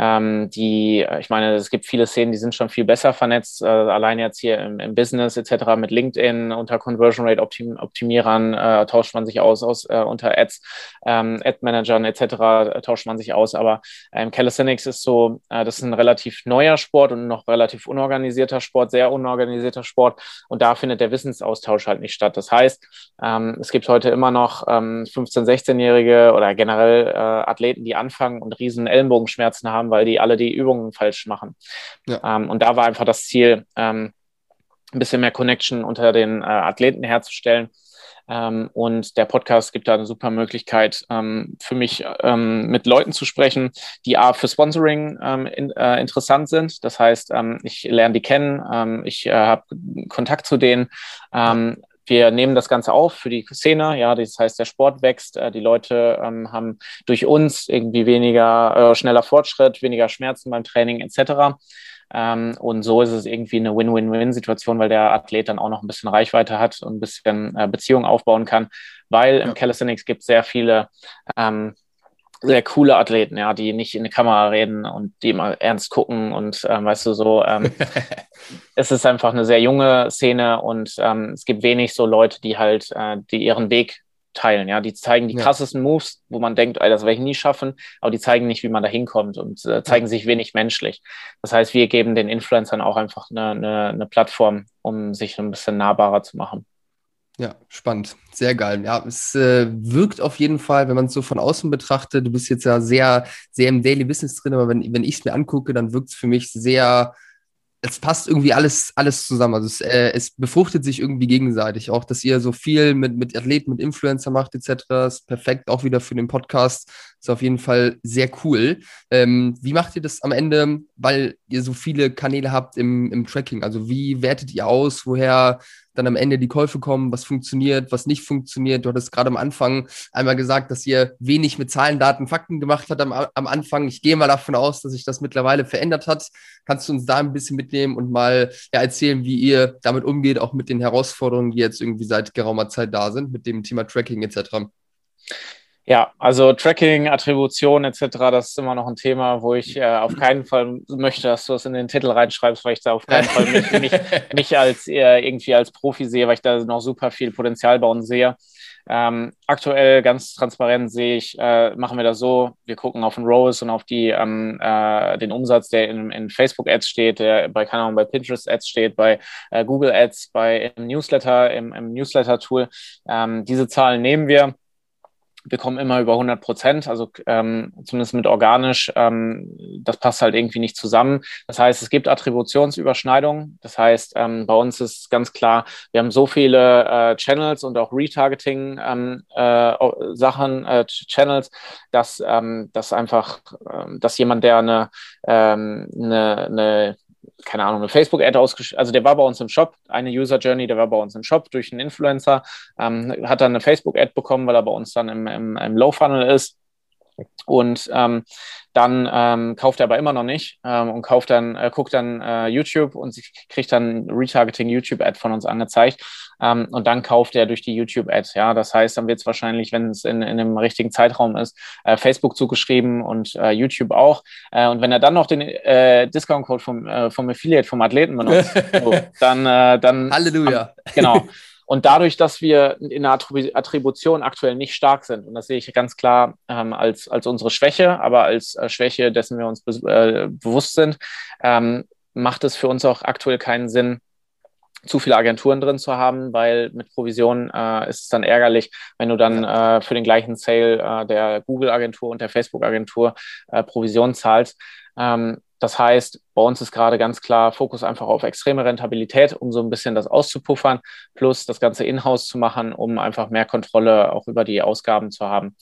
Ähm, die, äh, ich meine, es gibt viele Szenen, die sind schon viel besser vernetzt, äh, allein jetzt hier im, im, Business etc. mit LinkedIn unter Conversion Rate Optim Optimierern äh, tauscht man sich aus, aus äh, unter Ads, ähm, Ad Managern etc. Äh, tauscht man sich aus. Aber ähm, Calisthenics ist so, äh, das ist ein relativ neuer Sport und noch relativ unorganisierter Sport, sehr unorganisierter Sport. Und da findet der Wissensaustausch halt nicht statt. Das heißt, ähm, es gibt heute immer noch ähm, 15-, 16-Jährige oder generell äh, Athleten, die anfangen und riesen Ellenbogenschmerzen haben haben, weil die alle die Übungen falsch machen. Ja. Ähm, und da war einfach das Ziel, ähm, ein bisschen mehr Connection unter den äh, Athleten herzustellen. Ähm, und der Podcast gibt da eine super Möglichkeit ähm, für mich, ähm, mit Leuten zu sprechen, die A für Sponsoring ähm, in, äh, interessant sind. Das heißt, ähm, ich lerne die kennen, ähm, ich äh, habe Kontakt zu denen. Wir nehmen das Ganze auf für die Szene, ja, das heißt, der Sport wächst, äh, die Leute ähm, haben durch uns irgendwie weniger, äh, schneller Fortschritt, weniger Schmerzen beim Training etc. Ähm, und so ist es irgendwie eine Win-Win-Win-Situation, weil der Athlet dann auch noch ein bisschen Reichweite hat und ein bisschen äh, Beziehung aufbauen kann, weil im Calisthenics gibt es sehr viele ähm, sehr coole Athleten, ja, die nicht in die Kamera reden und die mal ernst gucken und ähm, weißt du so, ähm, es ist einfach eine sehr junge Szene und ähm, es gibt wenig so Leute, die halt, äh, die ihren Weg teilen, ja, die zeigen die ja. krassesten Moves, wo man denkt, ey, das werde ich nie schaffen, aber die zeigen nicht, wie man da hinkommt und äh, zeigen ja. sich wenig menschlich. Das heißt, wir geben den Influencern auch einfach eine, eine, eine Plattform, um sich ein bisschen nahbarer zu machen. Ja, spannend. Sehr geil. Ja, es äh, wirkt auf jeden Fall, wenn man es so von außen betrachtet, du bist jetzt ja sehr, sehr im Daily Business drin, aber wenn, wenn ich es mir angucke, dann wirkt es für mich sehr, es passt irgendwie alles, alles zusammen. Also es, äh, es befruchtet sich irgendwie gegenseitig. Auch, dass ihr so viel mit, mit Athleten, mit Influencer macht, etc., ist perfekt. Auch wieder für den Podcast. Ist auf jeden Fall sehr cool. Ähm, wie macht ihr das am Ende, weil ihr so viele Kanäle habt im, im Tracking? Also wie wertet ihr aus, woher dann am Ende die Käufe kommen, was funktioniert, was nicht funktioniert. Du hattest gerade am Anfang einmal gesagt, dass ihr wenig mit Zahlen, Daten, Fakten gemacht habt am, am Anfang. Ich gehe mal davon aus, dass sich das mittlerweile verändert hat. Kannst du uns da ein bisschen mitnehmen und mal ja, erzählen, wie ihr damit umgeht, auch mit den Herausforderungen, die jetzt irgendwie seit geraumer Zeit da sind, mit dem Thema Tracking etc.? Ja, also Tracking, Attribution etc., das ist immer noch ein Thema, wo ich äh, auf keinen Fall möchte, dass du das in den Titel reinschreibst, weil ich da auf keinen Fall mich, mich, mich als äh, irgendwie als Profi sehe, weil ich da noch super viel Potenzial bei uns sehe. Ähm, aktuell ganz transparent sehe ich, äh, machen wir das so, wir gucken auf den Rose und auf die, ähm, äh, den Umsatz, der in, in Facebook-Ads steht, der bei, keine Ahnung, bei Pinterest-Ads steht, bei äh, Google-Ads, bei im Newsletter, im, im Newsletter-Tool. Ähm, diese Zahlen nehmen wir wir kommen immer über 100 Prozent, also ähm, zumindest mit organisch, ähm, das passt halt irgendwie nicht zusammen. Das heißt, es gibt Attributionsüberschneidungen. Das heißt, ähm, bei uns ist ganz klar, wir haben so viele äh, Channels und auch Retargeting ähm, äh, äh, Channels, dass, ähm, dass einfach, äh, dass jemand, der eine, ähm, eine, eine keine Ahnung, eine Facebook-Ad ausgeschrieben, also der war bei uns im Shop, eine User Journey, der war bei uns im Shop durch einen Influencer, ähm, hat dann eine Facebook-Ad bekommen, weil er bei uns dann im, im, im Low-Funnel ist. Und ähm, dann ähm, kauft er aber immer noch nicht ähm, und kauft dann, äh, guckt dann äh, YouTube und kriegt dann Retargeting YouTube-Ad von uns angezeigt. Ähm, und dann kauft er durch die YouTube-Ad. Ja, das heißt, dann wird es wahrscheinlich, wenn es in, in einem richtigen Zeitraum ist, äh, Facebook zugeschrieben und äh, YouTube auch. Äh, und wenn er dann noch den äh, Discount-Code vom, vom Affiliate, vom Athleten benutzt, so, dann, dann. Halleluja. Genau. Und dadurch, dass wir in der Attribution aktuell nicht stark sind, und das sehe ich ganz klar ähm, als, als unsere Schwäche, aber als äh, Schwäche, dessen wir uns be äh, bewusst sind, ähm, macht es für uns auch aktuell keinen Sinn, zu viele Agenturen drin zu haben, weil mit Provision äh, ist es dann ärgerlich, wenn du dann äh, für den gleichen Sale äh, der Google-Agentur und der Facebook-Agentur äh, Provision zahlst. Ähm, das heißt, bei uns ist gerade ganz klar Fokus einfach auf extreme Rentabilität, um so ein bisschen das auszupuffern, plus das Ganze in-house zu machen, um einfach mehr Kontrolle auch über die Ausgaben zu haben.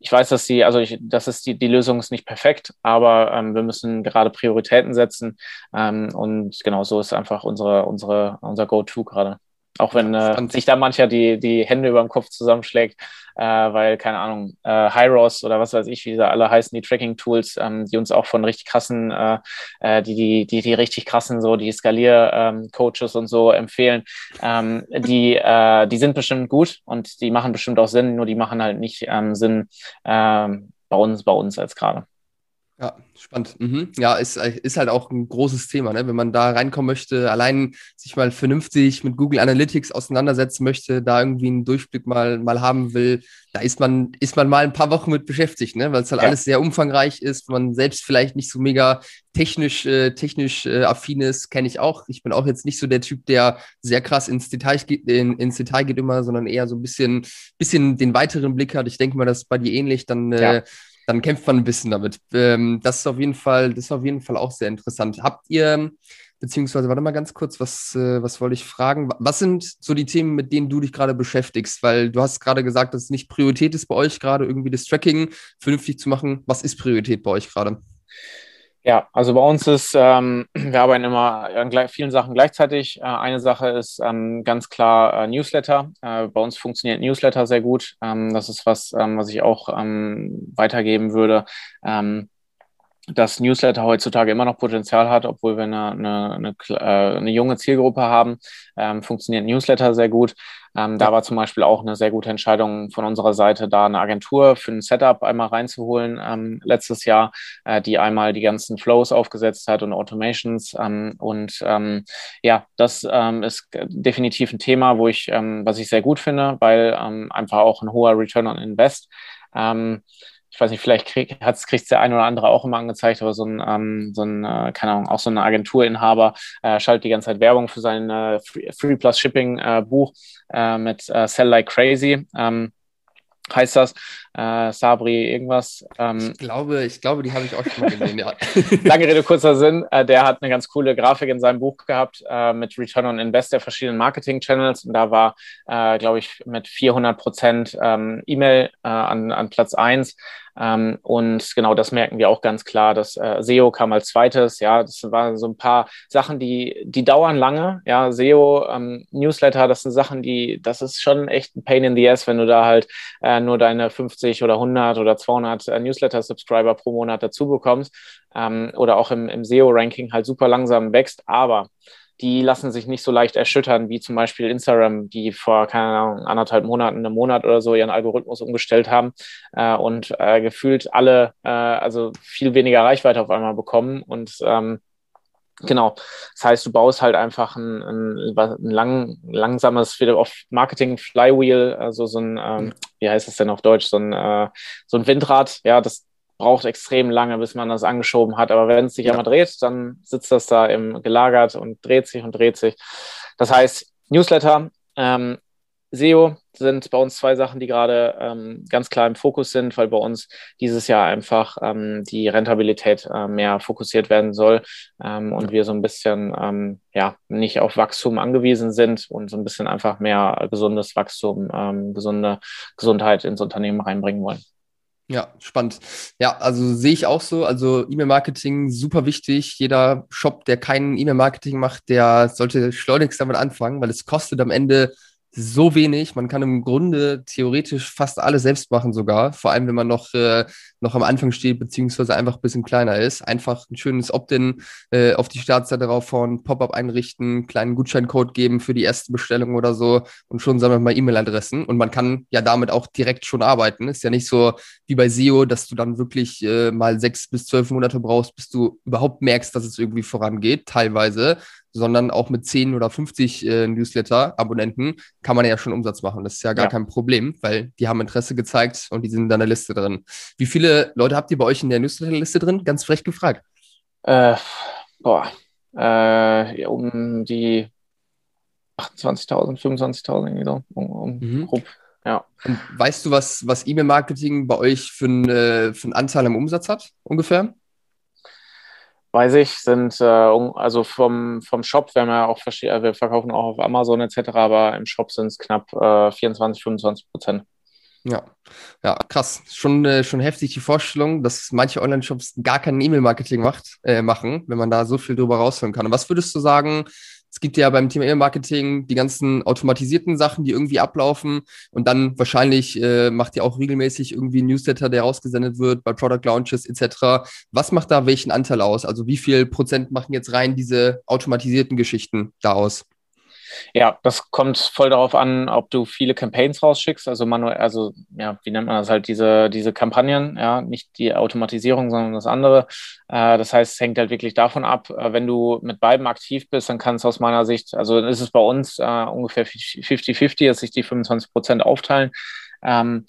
ich weiß, dass die, also ich, das ist die, die Lösung ist nicht perfekt, aber ähm, wir müssen gerade Prioritäten setzen. Ähm, und genau so ist einfach unsere, unsere, unser Go-To gerade. Auch wenn äh, sich da mancher die, die Hände über dem Kopf zusammenschlägt, äh, weil, keine Ahnung, äh, Hyros oder was weiß ich, wie sie alle heißen, die Tracking-Tools, ähm, die uns auch von richtig krassen, äh, äh die, die, die, die richtig krassen, so die Skalier-Coaches ähm, und so empfehlen, ähm, die, äh, die sind bestimmt gut und die machen bestimmt auch Sinn, nur die machen halt nicht ähm, Sinn ähm, bei uns, bei uns als gerade. Ja, spannend. Mhm. Ja, ist, ist halt auch ein großes Thema, ne? wenn man da reinkommen möchte, allein sich mal vernünftig mit Google Analytics auseinandersetzen möchte, da irgendwie einen Durchblick mal, mal haben will, da ist man, ist man mal ein paar Wochen mit beschäftigt, ne? weil es halt ja. alles sehr umfangreich ist, man selbst vielleicht nicht so mega technisch, äh, technisch äh, affin ist, kenne ich auch. Ich bin auch jetzt nicht so der Typ, der sehr krass ins Detail, geht, in, ins Detail geht immer, sondern eher so ein bisschen, bisschen den weiteren Blick hat. Ich denke mal, das ist bei dir ähnlich, dann äh, ja dann kämpft man ein bisschen damit. Ähm, das ist auf jeden Fall, das ist auf jeden Fall auch sehr interessant. Habt ihr, beziehungsweise, warte mal ganz kurz, was, äh, was wollte ich fragen? Was sind so die Themen, mit denen du dich gerade beschäftigst? Weil du hast gerade gesagt, dass es nicht Priorität ist bei euch gerade, irgendwie das Tracking vernünftig zu machen. Was ist Priorität bei euch gerade? Ja, also bei uns ist, ähm, wir arbeiten immer an vielen Sachen gleichzeitig. Äh, eine Sache ist ähm, ganz klar äh, Newsletter. Äh, bei uns funktioniert Newsletter sehr gut. Ähm, das ist was, ähm, was ich auch ähm, weitergeben würde. Ähm, dass Newsletter heutzutage immer noch Potenzial hat, obwohl wir eine, eine, eine, äh, eine junge Zielgruppe haben, funktioniert Newsletter sehr gut. Ähm, da war zum Beispiel auch eine sehr gute Entscheidung von unserer Seite, da eine Agentur für ein Setup einmal reinzuholen ähm, letztes Jahr, äh, die einmal die ganzen Flows aufgesetzt hat und Automations. Ähm, und ähm, ja, das ähm, ist definitiv ein Thema, wo ich, ähm, was ich sehr gut finde, weil einfach auch ein hoher Return on Invest. Ich weiß nicht, vielleicht krieg, kriegt der eine oder andere auch immer angezeigt, aber so ein, ähm, so ein äh, keine Ahnung, auch so ein Agenturinhaber äh, schaltet die ganze Zeit Werbung für sein äh, Free, Free, Plus Shipping äh, Buch äh, mit äh, Sell Like Crazy. Ähm, heißt das. Äh, Sabri irgendwas. Ähm, ich glaube, ich glaube, die habe ich auch schon mal gesehen, ja. Lange Rede, kurzer Sinn. Äh, der hat eine ganz coole Grafik in seinem Buch gehabt äh, mit Return on Invest der verschiedenen Marketing-Channels. Und da war, äh, glaube ich, mit 400 Prozent ähm, E-Mail äh, an, an Platz eins ähm, und genau das merken wir auch ganz klar, dass äh, SEO kam als zweites. Ja, das waren so ein paar Sachen, die, die dauern lange. Ja, SEO, ähm, Newsletter, das sind Sachen, die, das ist schon echt ein Pain in the ass, wenn du da halt äh, nur deine 50 oder 100 oder 200 äh, Newsletter-Subscriber pro Monat dazu bekommst ähm, oder auch im, im SEO-Ranking halt super langsam wächst. Aber die lassen sich nicht so leicht erschüttern, wie zum Beispiel Instagram, die vor, keine Ahnung, anderthalb Monaten, einem Monat oder so ihren Algorithmus umgestellt haben äh, und äh, gefühlt alle, äh, also viel weniger Reichweite auf einmal bekommen und ähm, Genau. Das heißt, du baust halt einfach ein, ein, ein lang, langsames Marketing-Flywheel, also so ein, ähm, wie heißt es denn auf Deutsch, so ein, äh, so ein Windrad, ja, das braucht extrem lange, bis man das angeschoben hat. Aber wenn es sich ja. einmal dreht, dann sitzt das da im gelagert und dreht sich und dreht sich. Das heißt, Newsletter, ähm, SEO sind bei uns zwei Sachen, die gerade ähm, ganz klar im Fokus sind, weil bei uns dieses Jahr einfach ähm, die Rentabilität äh, mehr fokussiert werden soll ähm, und wir so ein bisschen ähm, ja nicht auf Wachstum angewiesen sind und so ein bisschen einfach mehr gesundes Wachstum, ähm, gesunde Gesundheit ins Unternehmen reinbringen wollen. Ja, spannend. Ja, also sehe ich auch so. Also E-Mail-Marketing super wichtig. Jeder Shop, der kein E-Mail-Marketing macht, der sollte schleunigst damit anfangen, weil es kostet am Ende so wenig. Man kann im Grunde theoretisch fast alles selbst machen sogar. Vor allem, wenn man noch, äh, noch am Anfang steht, beziehungsweise einfach ein bisschen kleiner ist. Einfach ein schönes Opt-in äh, auf die Startseite raufhauen, Pop-up einrichten, kleinen Gutscheincode geben für die erste Bestellung oder so und schon sammeln wir mal E-Mail-Adressen. Und man kann ja damit auch direkt schon arbeiten. Ist ja nicht so wie bei SEO, dass du dann wirklich äh, mal sechs bis zwölf Monate brauchst, bis du überhaupt merkst, dass es irgendwie vorangeht, teilweise sondern auch mit 10 oder 50 äh, Newsletter-Abonnenten kann man ja schon Umsatz machen. Das ist ja gar ja. kein Problem, weil die haben Interesse gezeigt und die sind in deiner Liste drin. Wie viele Leute habt ihr bei euch in der Newsletter-Liste drin? Ganz frech gefragt. Äh, boah, äh, um die 28.000, 25.000 irgendwie so. Um, um mhm. grob. Ja. Und weißt du, was, was E-Mail-Marketing bei euch für, ein, äh, für einen Anteil am Umsatz hat, ungefähr? Weiß ich, sind äh, also vom, vom Shop, wir haben ja auch verschiedene, wir verkaufen auch auf Amazon etc., aber im Shop sind es knapp äh, 24, 25 Prozent. Ja, ja, krass. Schon, äh, schon heftig die Vorstellung, dass manche Online-Shops gar kein E-Mail-Marketing äh, machen, wenn man da so viel drüber rausholen kann. Und was würdest du sagen, es gibt ja beim Thema E-Mail-Marketing die ganzen automatisierten Sachen, die irgendwie ablaufen und dann wahrscheinlich äh, macht ihr auch regelmäßig irgendwie ein Newsletter, der ausgesendet wird bei Product Launches etc. Was macht da welchen Anteil aus? Also wie viel Prozent machen jetzt rein diese automatisierten Geschichten da aus? Ja, das kommt voll darauf an, ob du viele Campaigns rausschickst, also manuell, also ja, wie nennt man das halt, diese, diese Kampagnen, ja, nicht die Automatisierung, sondern das andere. Äh, das heißt, es hängt halt wirklich davon ab, äh, wenn du mit beiden aktiv bist, dann kann es aus meiner Sicht, also ist es bei uns äh, ungefähr 50-50, dass sich die 25 Prozent aufteilen. Ähm,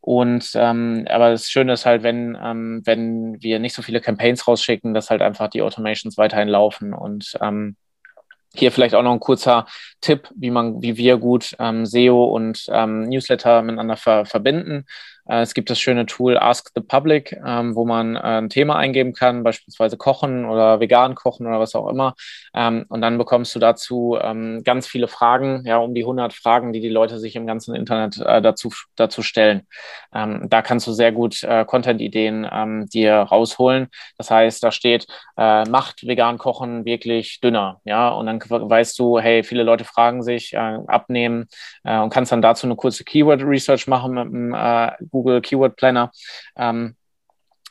und ähm, aber das Schöne ist halt, wenn, ähm, wenn wir nicht so viele Campaigns rausschicken, dass halt einfach die Automations weiterhin laufen. Und ähm, hier vielleicht auch noch ein kurzer Tipp, wie man, wie wir gut ähm, SEO und ähm, Newsletter miteinander ver verbinden. Äh, es gibt das schöne Tool Ask the Public, ähm, wo man äh, ein Thema eingeben kann, beispielsweise Kochen oder vegan kochen oder was auch immer. Ähm, und dann bekommst du dazu ähm, ganz viele Fragen, ja, um die 100 Fragen, die die Leute sich im ganzen Internet äh, dazu, dazu stellen. Ähm, da kannst du sehr gut äh, Content-Ideen ähm, dir rausholen. Das heißt, da steht, äh, macht vegan kochen wirklich dünner, ja, und dann weißt du, hey, viele Leute fragen sich, äh, abnehmen und kannst dann dazu eine kurze Keyword-Research machen mit einem Google Keyword Planner. Ähm,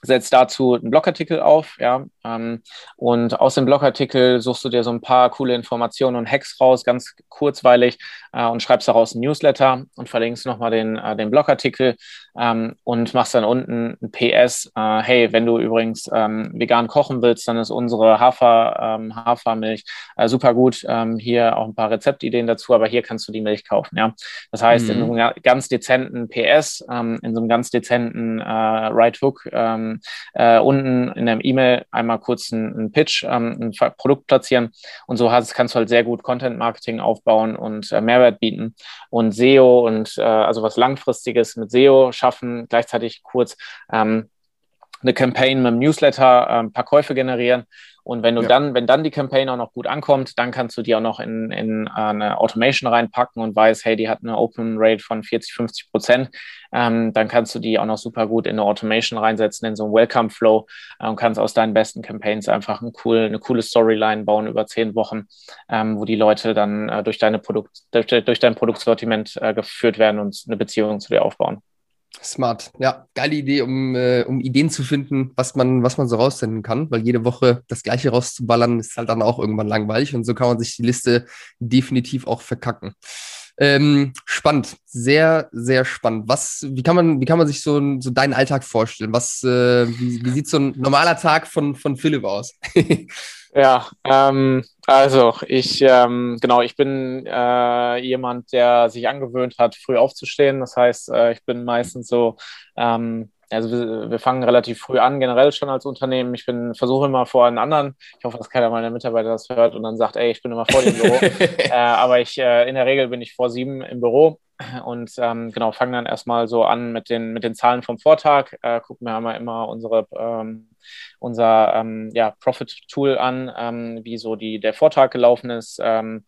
setzt dazu einen Blogartikel auf, ja, und aus dem Blogartikel suchst du dir so ein paar coole Informationen und Hacks raus, ganz kurzweilig, äh, und schreibst daraus ein Newsletter und verlinkst nochmal den, äh, den Blogartikel ähm, und machst dann unten ein PS, äh, hey, wenn du übrigens ähm, vegan kochen willst, dann ist unsere Hafer, ähm, Hafermilch super gut. Ähm, hier auch ein paar Rezeptideen dazu, aber hier kannst du die Milch kaufen, ja. Das heißt, mhm. in so einem ganz dezenten PS, ähm, in so einem ganz dezenten Right Hook, ähm, unten in der E-Mail einmal kurz einen, einen Pitch, ähm, ein Produkt platzieren. Und so hast, kannst du halt sehr gut Content-Marketing aufbauen und äh, Mehrwert bieten. Und SEO und äh, also was Langfristiges mit SEO schaffen, gleichzeitig kurz ähm, eine Campaign mit einem Newsletter, äh, ein paar Käufe generieren und wenn du ja. dann, wenn dann die Campaign auch noch gut ankommt, dann kannst du die auch noch in, in äh, eine Automation reinpacken und weißt, hey, die hat eine Open Rate von 40, 50 Prozent. Ähm, dann kannst du die auch noch super gut in eine Automation reinsetzen, in so einen Welcome Flow äh, und kannst aus deinen besten Campaigns einfach ein cool, eine coole Storyline bauen über zehn Wochen, ähm, wo die Leute dann äh, durch, deine Produkt, durch, durch dein Produktsortiment äh, geführt werden und eine Beziehung zu dir aufbauen. Smart. Ja, geile Idee, um, äh, um Ideen zu finden, was man, was man so raussenden kann, weil jede Woche das Gleiche rauszuballern ist halt dann auch irgendwann langweilig und so kann man sich die Liste definitiv auch verkacken. Ähm, spannend, sehr, sehr spannend. Was, wie kann man, wie kann man sich so, so deinen Alltag vorstellen? Was, äh, wie, wie sieht so ein normaler Tag von, von Philipp aus? Ja, ähm, also ich, ähm, genau, ich bin äh, jemand, der sich angewöhnt hat, früh aufzustehen. Das heißt, äh, ich bin meistens so, ähm, also wir, wir, fangen relativ früh an, generell schon als Unternehmen. Ich bin, versuche immer vor einen anderen, ich hoffe, dass keiner meiner Mitarbeiter das hört und dann sagt, ey, ich bin immer vor dem Büro. äh, aber ich, äh, in der Regel bin ich vor sieben im Büro und ähm, genau, fange dann erstmal so an mit den, mit den Zahlen vom Vortag, äh, gucken mir einmal immer unsere ähm, unser ähm, ja, Profit-Tool an, ähm, wie so die, der Vortag gelaufen ist. Ähm,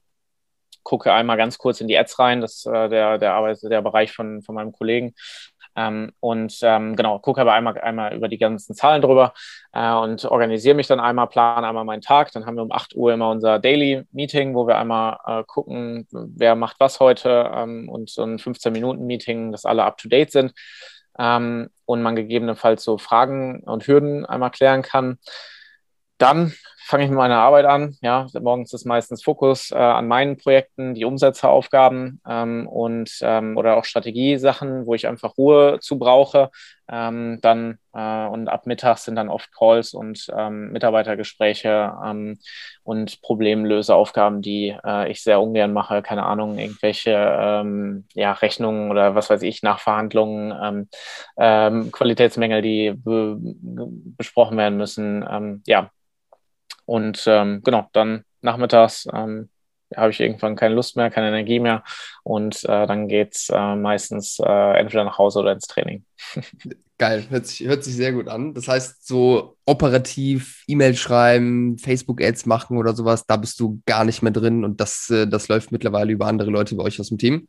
gucke einmal ganz kurz in die Ads rein, das ist äh, der, der, Arbeit, der Bereich von, von meinem Kollegen. Ähm, und ähm, genau, gucke aber einmal, einmal über die ganzen Zahlen drüber äh, und organisiere mich dann einmal, plane einmal meinen Tag. Dann haben wir um 8 Uhr immer unser Daily Meeting, wo wir einmal äh, gucken, wer macht was heute ähm, und so ein 15-Minuten-Meeting, dass alle up to date sind ähm, und man gegebenenfalls so Fragen und Hürden einmal klären kann. Dann fange ich mit meiner Arbeit an. Ja, morgens ist meistens Fokus äh, an meinen Projekten, die Umsetzeraufgaben ähm, und ähm, oder auch Strategiesachen, wo ich einfach Ruhe zu brauche. Ähm, dann äh, und ab Mittags sind dann oft Calls und ähm, Mitarbeitergespräche ähm, und Problemlöseaufgaben, die äh, ich sehr ungern mache. Keine Ahnung, irgendwelche ähm, ja, Rechnungen oder was weiß ich, Nachverhandlungen, Qualitätsmängel, die be besprochen werden müssen. ja, und ähm, genau, dann nachmittags ähm, habe ich irgendwann keine Lust mehr, keine Energie mehr und äh, dann geht es äh, meistens äh, entweder nach Hause oder ins Training. Geil, hört sich, hört sich sehr gut an. Das heißt, so operativ E-Mail schreiben, Facebook-Ads machen oder sowas, da bist du gar nicht mehr drin und das, äh, das läuft mittlerweile über andere Leute bei euch aus dem Team.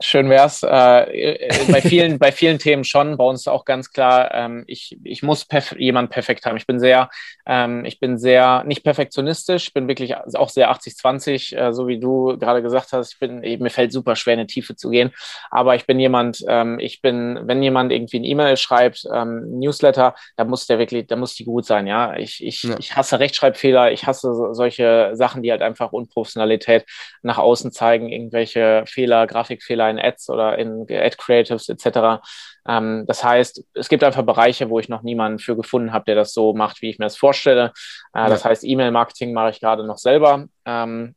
Schön wär's. Äh, äh, bei, vielen, bei vielen Themen schon. Bei uns auch ganz klar, ähm, ich, ich muss perf jemand perfekt haben. Ich bin sehr, ähm, ich bin sehr nicht perfektionistisch, bin wirklich auch sehr 80-20, äh, so wie du gerade gesagt hast. Ich bin, mir fällt super schwer, in die Tiefe zu gehen. Aber ich bin jemand, ähm, ich bin, wenn jemand irgendwie ein E-Mail schreibt, ähm, Newsletter, da muss der wirklich, da muss die gut sein. Ja, ich, ich, ja. ich hasse Rechtschreibfehler, ich hasse solche Sachen, die halt einfach Unprofessionalität nach außen zeigen, irgendwelche Fehler, Grafikfehler in Ads oder in Ad Creatives etc. Ähm, das heißt, es gibt einfach Bereiche, wo ich noch niemanden für gefunden habe, der das so macht, wie ich mir das vorstelle. Äh, ja. Das heißt, E-Mail-Marketing mache ich gerade noch selber. Ähm,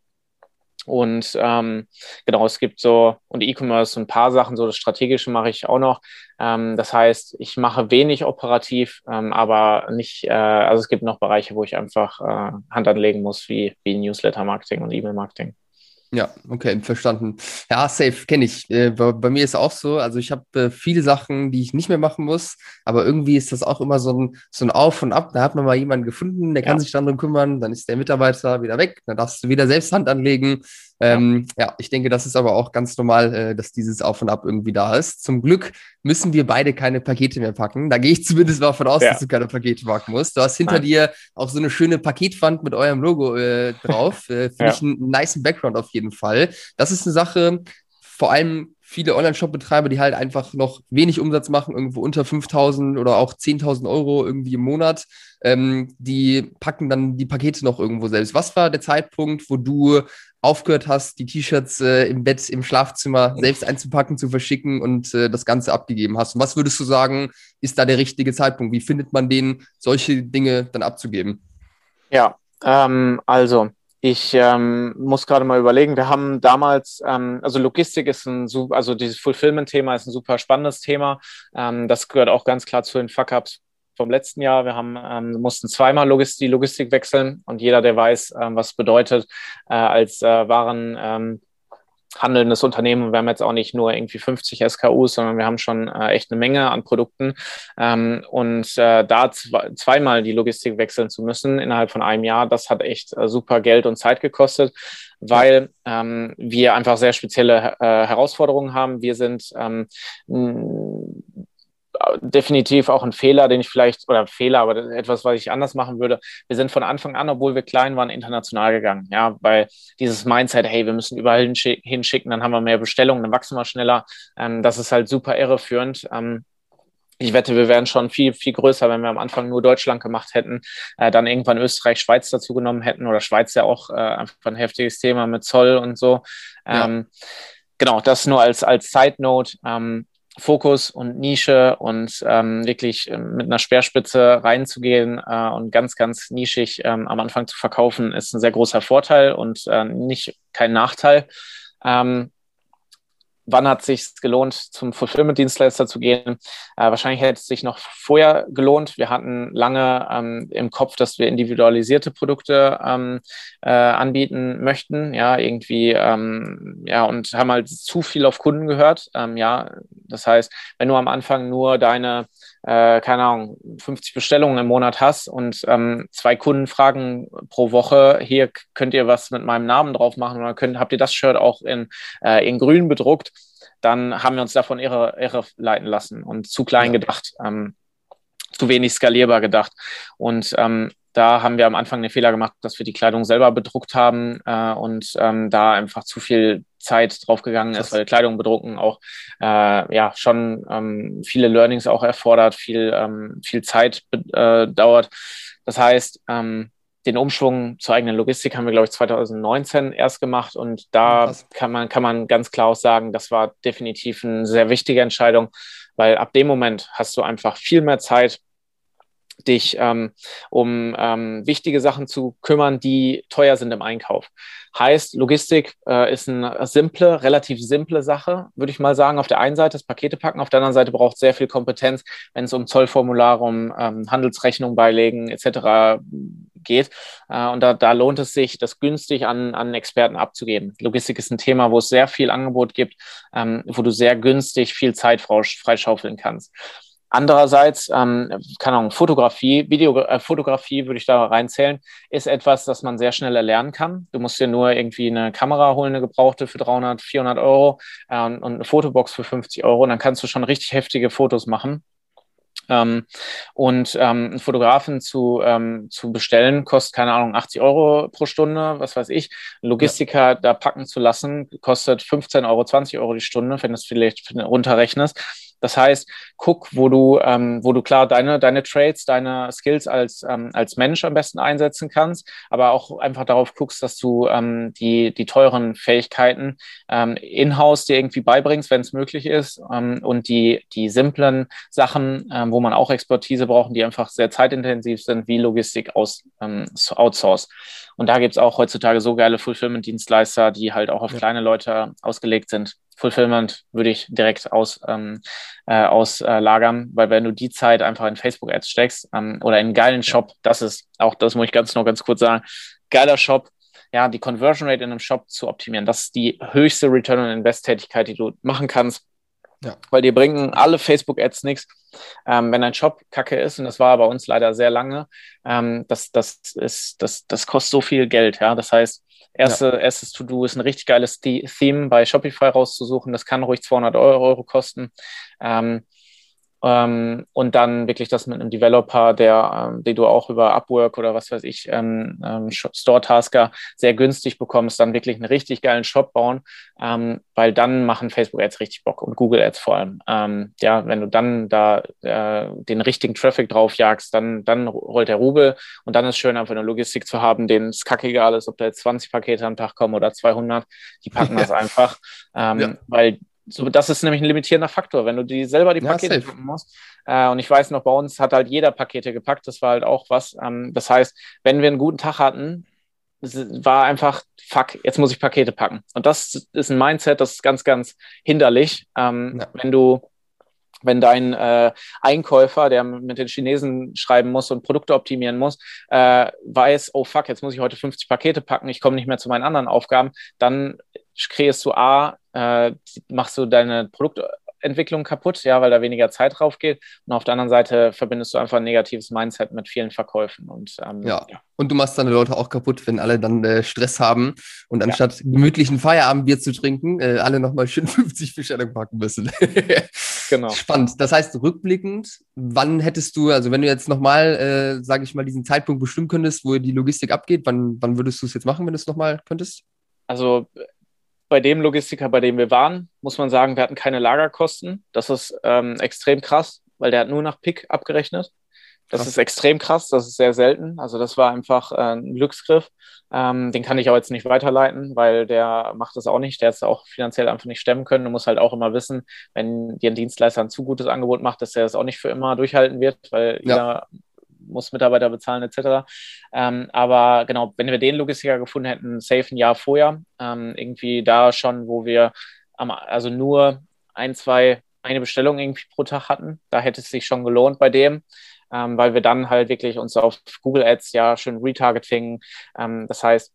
und ähm, genau, es gibt so, und E-Commerce, ein paar Sachen, so das Strategische mache ich auch noch. Ähm, das heißt, ich mache wenig operativ, ähm, aber nicht, äh, also es gibt noch Bereiche, wo ich einfach äh, Hand anlegen muss, wie, wie Newsletter-Marketing und E-Mail-Marketing. Ja, okay, verstanden. Ja, safe, kenne ich. Äh, bei, bei, mir ist auch so, also ich habe äh, viele Sachen, die ich nicht mehr machen muss, aber irgendwie ist das auch immer so ein, so ein Auf und Ab. Da hat man mal jemanden gefunden, der ja. kann sich dann drum kümmern, dann ist der Mitarbeiter wieder weg, dann darfst du wieder selbst Hand anlegen. Ähm, ja. ja. ich denke, das ist aber auch ganz normal, äh, dass dieses Auf und Ab irgendwie da ist. Zum Glück müssen wir beide keine Pakete mehr packen. Da gehe ich zumindest mal davon aus, ja. dass du keine Pakete packen musst. Du hast hinter Nein. dir auch so eine schöne Paketwand mit eurem Logo äh, drauf. äh, Finde ja. ich einen nice Background auf jeden Fall. Das ist eine Sache, vor allem viele Online-Shop-Betreiber, die halt einfach noch wenig Umsatz machen, irgendwo unter 5000 oder auch 10.000 Euro irgendwie im Monat, ähm, die packen dann die Pakete noch irgendwo selbst. Was war der Zeitpunkt, wo du aufgehört hast, die T-Shirts äh, im Bett, im Schlafzimmer selbst einzupacken, zu verschicken und äh, das Ganze abgegeben hast. Und was würdest du sagen, ist da der richtige Zeitpunkt? Wie findet man den, solche Dinge dann abzugeben? Ja, ähm, also ich ähm, muss gerade mal überlegen, wir haben damals, ähm, also Logistik ist ein super, also dieses Fulfillment-Thema ist ein super spannendes Thema. Ähm, das gehört auch ganz klar zu den Fuck-Ups vom letzten Jahr. Wir haben, ähm, mussten zweimal Logist die Logistik wechseln und jeder, der weiß, ähm, was bedeutet, äh, als äh, Waren ähm, handelndes Unternehmen. Wir haben jetzt auch nicht nur irgendwie 50 SKUs, sondern wir haben schon äh, echt eine Menge an Produkten. Ähm, und äh, da zweimal die Logistik wechseln zu müssen innerhalb von einem Jahr, das hat echt äh, super Geld und Zeit gekostet, weil ähm, wir einfach sehr spezielle äh, Herausforderungen haben. Wir sind ähm, definitiv auch ein Fehler, den ich vielleicht, oder Fehler, aber etwas, was ich anders machen würde. Wir sind von Anfang an, obwohl wir klein waren, international gegangen. Ja, weil dieses Mindset, hey, wir müssen überall hinschicken, dann haben wir mehr Bestellungen, dann wachsen wir schneller. Ähm, das ist halt super irreführend. Ähm, ich wette, wir wären schon viel, viel größer, wenn wir am Anfang nur Deutschland gemacht hätten, äh, dann irgendwann Österreich, Schweiz dazu genommen hätten oder Schweiz ja auch äh, einfach ein heftiges Thema mit Zoll und so. Ähm, ja. Genau, das nur als, als Side Note. Ähm, Fokus und Nische und ähm, wirklich ähm, mit einer Speerspitze reinzugehen äh, und ganz, ganz nischig ähm, am Anfang zu verkaufen, ist ein sehr großer Vorteil und äh, nicht kein Nachteil. Ähm, wann hat es sich gelohnt, zum Fulfillment-Dienstleister zu gehen? Äh, wahrscheinlich hätte es sich noch vorher gelohnt. Wir hatten lange ähm, im Kopf, dass wir individualisierte Produkte ähm, äh, anbieten möchten, ja, irgendwie, ähm, ja, und haben halt zu viel auf Kunden gehört. Ähm, ja, das heißt, wenn du am Anfang nur deine äh, keine Ahnung, 50 Bestellungen im Monat hast und ähm, zwei Kunden fragen pro Woche, hier könnt ihr was mit meinem Namen drauf machen oder könnt, habt ihr das Shirt auch in, äh, in grün bedruckt, dann haben wir uns davon irre, irre leiten lassen und zu klein ja. gedacht, ähm, zu wenig skalierbar gedacht. Und ähm, da haben wir am Anfang den Fehler gemacht, dass wir die Kleidung selber bedruckt haben äh, und ähm, da einfach zu viel Zeit draufgegangen ist, weil Kleidung bedrucken auch äh, ja schon ähm, viele Learnings auch erfordert, viel, ähm, viel Zeit äh, dauert. Das heißt, ähm, den Umschwung zur eigenen Logistik haben wir, glaube ich, 2019 erst gemacht und da kann man, kann man ganz klar auch sagen, das war definitiv eine sehr wichtige Entscheidung, weil ab dem Moment hast du einfach viel mehr Zeit, dich ähm, um ähm, wichtige Sachen zu kümmern, die teuer sind im Einkauf. Heißt, Logistik äh, ist eine simple, relativ simple Sache, würde ich mal sagen. Auf der einen Seite das Pakete packen, auf der anderen Seite braucht sehr viel Kompetenz, wenn es um Zollformulare, um ähm, Handelsrechnung beilegen etc. geht. Äh, und da, da lohnt es sich, das günstig an, an Experten abzugeben. Logistik ist ein Thema, wo es sehr viel Angebot gibt, ähm, wo du sehr günstig viel Zeit freischaufeln kannst. Andererseits, ähm, keine Ahnung, Fotografie, Video, äh, Fotografie würde ich da reinzählen, ist etwas, das man sehr schnell erlernen kann. Du musst dir nur irgendwie eine Kamera holen, eine gebrauchte für 300, 400 Euro äh, und, eine Fotobox für 50 Euro. Und dann kannst du schon richtig heftige Fotos machen. Ähm, und ähm, einen Fotografen zu, ähm, zu bestellen, kostet, keine Ahnung, 80 Euro pro Stunde, was weiß ich. Logistiker ja. da packen zu lassen, kostet 15 Euro, 20 Euro die Stunde, wenn du es vielleicht runterrechnest. Das heißt, guck, wo du, ähm, wo du klar deine, deine Trades, deine Skills als, ähm, als Mensch am besten einsetzen kannst, aber auch einfach darauf guckst, dass du ähm, die, die teuren Fähigkeiten ähm, in-house dir irgendwie beibringst, wenn es möglich ist, ähm, und die, die simplen Sachen, ähm, wo man auch Expertise braucht, die einfach sehr zeitintensiv sind, wie Logistik aus, ähm, outsource. Und da gibt es auch heutzutage so geile Fulfillment-Dienstleister, die halt auch auf ja. kleine Leute ausgelegt sind. Fulfillment würde ich direkt aus, ähm, äh, auslagern, weil wenn du die Zeit einfach in Facebook-Ads steckst ähm, oder in einen geilen Shop, das ist auch, das muss ich ganz noch ganz kurz sagen, geiler Shop, ja, die Conversion Rate in einem Shop zu optimieren, das ist die höchste Return on Invest-Tätigkeit, die du machen kannst. Ja. Weil dir bringen alle Facebook-Ads nichts. Ähm, wenn ein Shop kacke ist, und das war bei uns leider sehr lange, ähm, das, das, ist, das, das kostet so viel Geld. Ja? Das heißt, Erste, ja. Erstes To-Do ist ein richtig geiles Theme bei Shopify rauszusuchen. Das kann ruhig 200 Euro kosten. Ähm, ähm, und dann wirklich das mit einem Developer, der, ähm, den du auch über Upwork oder was weiß ich, ähm, ähm, Store Tasker sehr günstig bekommst, dann wirklich einen richtig geilen Shop bauen, ähm, weil dann machen Facebook Ads richtig Bock und Google Ads vor allem. Ähm, ja, wenn du dann da äh, den richtigen Traffic drauf jagst, dann, dann rollt der Rubel. Und dann ist schön, einfach eine Logistik zu haben, denen es kackegal ist, ob da jetzt 20 Pakete am Tag kommen oder 200, die packen das einfach, ja. weil so, das ist nämlich ein limitierender Faktor, wenn du die selber die Pakete ja, packen musst. Äh, und ich weiß noch, bei uns hat halt jeder Pakete gepackt. Das war halt auch was. Ähm, das heißt, wenn wir einen guten Tag hatten, war einfach, fuck, jetzt muss ich Pakete packen. Und das ist ein Mindset, das ist ganz, ganz hinderlich. Ähm, ja. Wenn du wenn dein äh, Einkäufer, der mit den Chinesen schreiben muss und Produkte optimieren muss, äh, weiß, oh fuck, jetzt muss ich heute 50 Pakete packen, ich komme nicht mehr zu meinen anderen Aufgaben, dann kreierst du A, äh, machst du deine Produktentwicklung kaputt, ja, weil da weniger Zeit drauf geht. Und auf der anderen Seite verbindest du einfach ein negatives Mindset mit vielen Verkäufen. Und, ähm, ja. ja. und du machst deine Leute auch kaputt, wenn alle dann äh, Stress haben und anstatt ja. gemütlichen Feierabendbier zu trinken, äh, alle nochmal schön 50 Bestellungen packen müssen. genau. Spannend. Das heißt, rückblickend, wann hättest du, also wenn du jetzt nochmal, äh, sage ich mal, diesen Zeitpunkt bestimmen könntest, wo die Logistik abgeht, wann, wann würdest du es jetzt machen, wenn du es nochmal könntest? Also bei dem Logistiker, bei dem wir waren, muss man sagen, wir hatten keine Lagerkosten. Das ist ähm, extrem krass, weil der hat nur nach Pick abgerechnet. Das krass. ist extrem krass, das ist sehr selten. Also das war einfach äh, ein Glücksgriff. Ähm, den kann ich auch jetzt nicht weiterleiten, weil der macht das auch nicht. Der hat es auch finanziell einfach nicht stemmen können. Du musst halt auch immer wissen, wenn dir ein Dienstleister ein zu gutes Angebot macht, dass er das auch nicht für immer durchhalten wird, weil ja. jeder muss Mitarbeiter bezahlen etc. Ähm, aber genau, wenn wir den Logistiker gefunden hätten, safe ein Jahr vorher, ähm, irgendwie da schon, wo wir am, also nur ein, zwei, eine Bestellung irgendwie pro Tag hatten, da hätte es sich schon gelohnt bei dem. Ähm, weil wir dann halt wirklich uns auf Google Ads ja schön Retargeting, ähm, das heißt,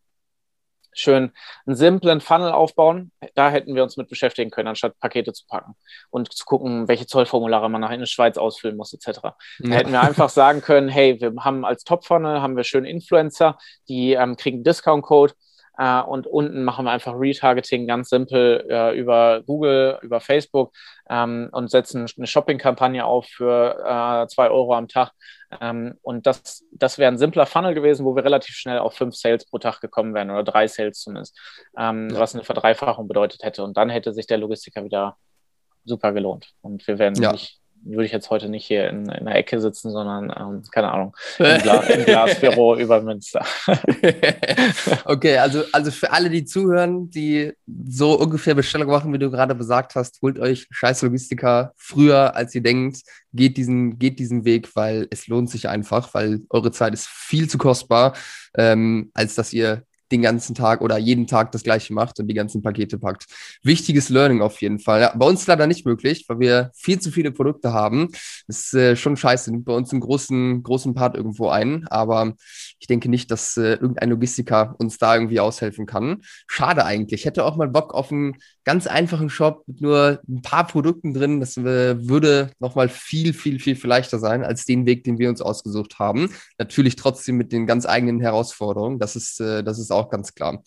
schön einen simplen Funnel aufbauen. Da hätten wir uns mit beschäftigen können, anstatt Pakete zu packen und zu gucken, welche Zollformulare man nach in der Schweiz ausfüllen muss, etc. Ja. Da hätten wir einfach sagen können, hey, wir haben als Top-Funnel, haben wir schön Influencer, die ähm, kriegen Discount-Code äh, und unten machen wir einfach Retargeting ganz simpel äh, über Google, über Facebook ähm, und setzen eine Shopping-Kampagne auf für äh, zwei Euro am Tag. Ähm, und das, das wäre ein simpler Funnel gewesen, wo wir relativ schnell auf fünf Sales pro Tag gekommen wären oder drei Sales zumindest, ähm, ja. was eine Verdreifachung bedeutet hätte. Und dann hätte sich der Logistiker wieder super gelohnt. Und wir wären ja. nicht würde ich jetzt heute nicht hier in, in der Ecke sitzen, sondern, ähm, keine Ahnung, im, Gla im Glasbüro über Münster. okay, also, also für alle, die zuhören, die so ungefähr Bestellung machen, wie du gerade besagt hast, holt euch scheiß Logistiker früher, als ihr denkt, geht diesen, geht diesen Weg, weil es lohnt sich einfach, weil eure Zeit ist viel zu kostbar, ähm, als dass ihr den ganzen Tag oder jeden Tag das gleiche macht und die ganzen Pakete packt. Wichtiges Learning auf jeden Fall. Ja, bei uns leider nicht möglich, weil wir viel zu viele Produkte haben. Das ist äh, schon scheiße, nimmt bei uns einen großen, großen Part irgendwo ein, aber ich denke nicht, dass äh, irgendein Logistiker uns da irgendwie aushelfen kann. Schade eigentlich. Ich hätte auch mal Bock auf einen ganz einfachen Shop mit nur ein paar Produkten drin. Das äh, würde nochmal viel, viel, viel, viel leichter sein als den Weg, den wir uns ausgesucht haben. Natürlich trotzdem mit den ganz eigenen Herausforderungen. Das ist, äh, das ist auch ganz klar.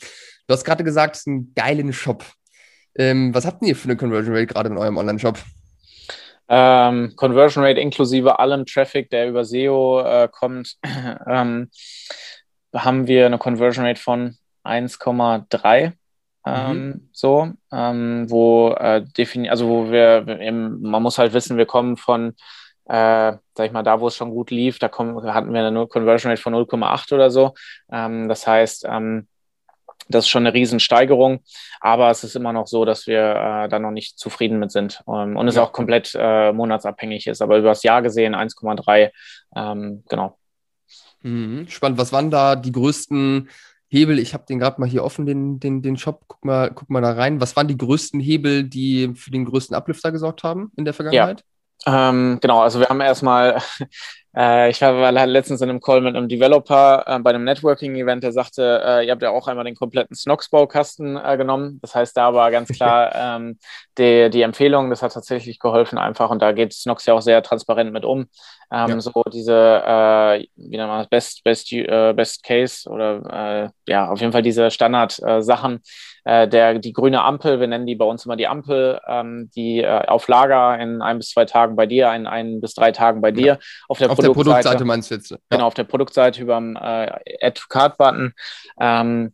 Du hast gerade gesagt, es ist ein geiler Shop. Ähm, was habt ihr für eine Conversion Rate gerade in eurem Online-Shop? Ähm, Conversion Rate inklusive allem Traffic, der über SEO äh, kommt, ähm, haben wir eine Conversion Rate von 1,3. Ähm, mhm. so, ähm, wo äh, defini also wo wir eben, man muss halt wissen, wir kommen von äh, sag ich mal, da wo es schon gut lief, da kommen, hatten wir eine Conversion Rate von 0,8 oder so. Ähm, das heißt, ähm, das ist schon eine Riesensteigerung, aber es ist immer noch so, dass wir äh, da noch nicht zufrieden mit sind ähm, und es ja. auch komplett äh, monatsabhängig ist. Aber über das Jahr gesehen 1,3, ähm, genau. Mhm. Spannend. Was waren da die größten Hebel? Ich habe den gerade mal hier offen, den, den, den Shop. Guck mal, guck mal da rein. Was waren die größten Hebel, die für den größten Uplifter gesorgt haben in der Vergangenheit? Ja. Ähm, genau, also wir haben erstmal, äh, ich war letztens in einem Call mit einem Developer äh, bei einem Networking-Event, der sagte, äh, ihr habt ja auch einmal den kompletten Snox-Baukasten äh, genommen. Das heißt, da war ganz klar ähm, die, die Empfehlung, das hat tatsächlich geholfen einfach und da geht Snox ja auch sehr transparent mit um. Ähm, ja. So diese, äh, wie nennt man das, Best, Best, äh, Best Case oder ja, auf jeden Fall diese Standard-Sachen äh, der, die grüne Ampel, wir nennen die bei uns immer die Ampel, ähm, die äh, auf Lager in ein bis zwei Tagen bei dir, in ein bis drei Tagen bei dir. Auf der, auf Produktseite, der Produktseite meinst du jetzt? Ja. Genau, auf der Produktseite über dem äh, Add-to-Card-Button. Ähm,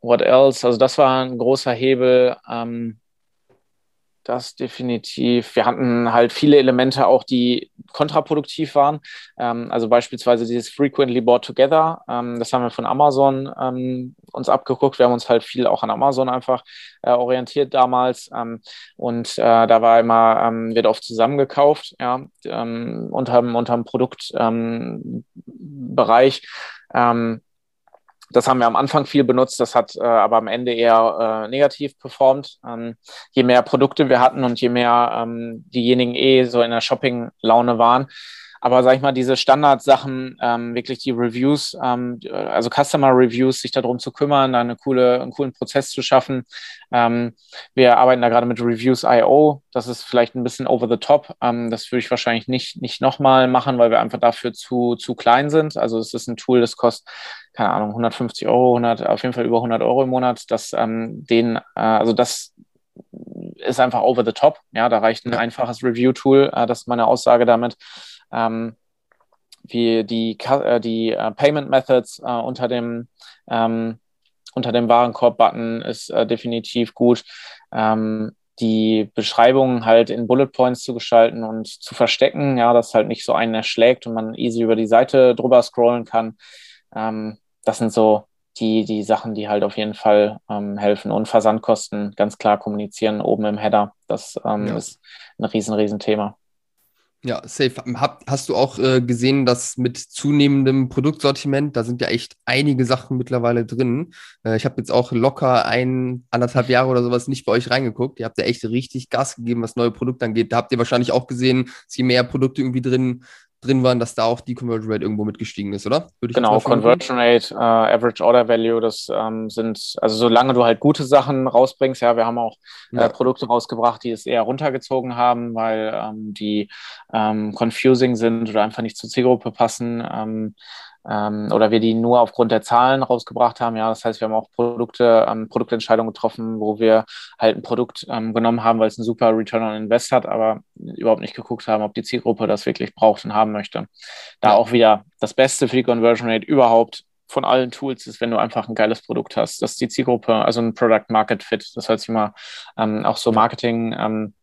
what else? Also das war ein großer Hebel. Ähm, das definitiv. Wir hatten halt viele Elemente auch, die kontraproduktiv waren. Ähm, also beispielsweise dieses Frequently Bought Together. Ähm, das haben wir von Amazon ähm, uns abgeguckt. Wir haben uns halt viel auch an Amazon einfach äh, orientiert damals. Ähm, und äh, da war immer, ähm, wird oft zusammengekauft, ja, ähm, unter, unter dem Produktbereich. Ähm, das haben wir am Anfang viel benutzt, das hat äh, aber am Ende eher äh, negativ performt. Ähm, je mehr Produkte wir hatten und je mehr ähm, diejenigen eh so in der Shopping-Laune waren, aber sag ich mal, diese Standardsachen, ähm, wirklich die Reviews, ähm, also Customer Reviews, sich darum zu kümmern, da eine coole, einen coolen Prozess zu schaffen. Ähm, wir arbeiten da gerade mit Reviews.io. Das ist vielleicht ein bisschen over the top. Ähm, das würde ich wahrscheinlich nicht, nicht nochmal machen, weil wir einfach dafür zu, zu klein sind. Also es ist ein Tool, das kostet, keine Ahnung, 150 Euro, 100, auf jeden Fall über 100 Euro im Monat. Das, ähm, den, äh, also das ist einfach over the top. Ja, da reicht ein einfaches Review-Tool. Äh, das ist meine Aussage damit ähm, wie die, äh, die äh, Payment Methods äh, unter dem ähm, unter dem Warenkorb-Button ist äh, definitiv gut. Ähm, die Beschreibung halt in Bullet Points zu gestalten und zu verstecken, ja, dass halt nicht so einen erschlägt und man easy über die Seite drüber scrollen kann. Ähm, das sind so die, die Sachen, die halt auf jeden Fall ähm, helfen. Und Versandkosten ganz klar kommunizieren oben im Header. Das ähm, ja. ist ein riesen, riesen Thema. Ja, safe. Hab, hast du auch äh, gesehen, dass mit zunehmendem Produktsortiment, da sind ja echt einige Sachen mittlerweile drin. Äh, ich habe jetzt auch locker ein, anderthalb Jahre oder sowas nicht bei euch reingeguckt. Ihr habt ja echt richtig Gas gegeben, was neue Produkte angeht. Da habt ihr wahrscheinlich auch gesehen, dass je mehr Produkte irgendwie drin drin waren, dass da auch die Conversion Rate irgendwo mitgestiegen ist, oder? genau, Conversion Rate, uh, Average Order Value, das ähm, sind, also solange du halt gute Sachen rausbringst, ja, wir haben auch äh, ja. äh, Produkte rausgebracht, die es eher runtergezogen haben, weil ähm, die ähm, confusing sind oder einfach nicht zur Zielgruppe passen. Ähm, oder wir die nur aufgrund der Zahlen rausgebracht haben. Ja, das heißt, wir haben auch Produkte, ähm, Produktentscheidungen getroffen, wo wir halt ein Produkt ähm, genommen haben, weil es einen super Return on Invest hat, aber überhaupt nicht geguckt haben, ob die Zielgruppe das wirklich braucht und haben möchte. Da ja. auch wieder das Beste für die Conversion Rate überhaupt von allen Tools ist, wenn du einfach ein geiles Produkt hast. Das ist die Zielgruppe, also ein Product Market Fit. Das hört sich mal ähm, auch so Marketing ähm,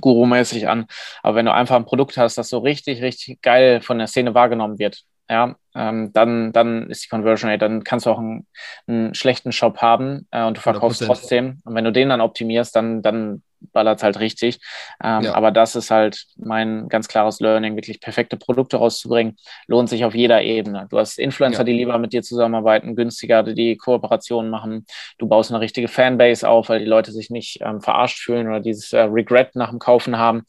Guru-mäßig an. Aber wenn du einfach ein Produkt hast, das so richtig, richtig geil von der Szene wahrgenommen wird, ja, ähm, dann, dann ist die Conversion Rate, dann kannst du auch einen, einen schlechten Shop haben äh, und du verkaufst 100%. trotzdem. Und wenn du den dann optimierst, dann, dann ballert es halt richtig. Ähm, ja. Aber das ist halt mein ganz klares Learning, wirklich perfekte Produkte rauszubringen, lohnt sich auf jeder Ebene. Du hast Influencer, ja. die lieber mit dir zusammenarbeiten, günstiger, die Kooperationen machen. Du baust eine richtige Fanbase auf, weil die Leute sich nicht ähm, verarscht fühlen oder dieses äh, Regret nach dem Kaufen haben.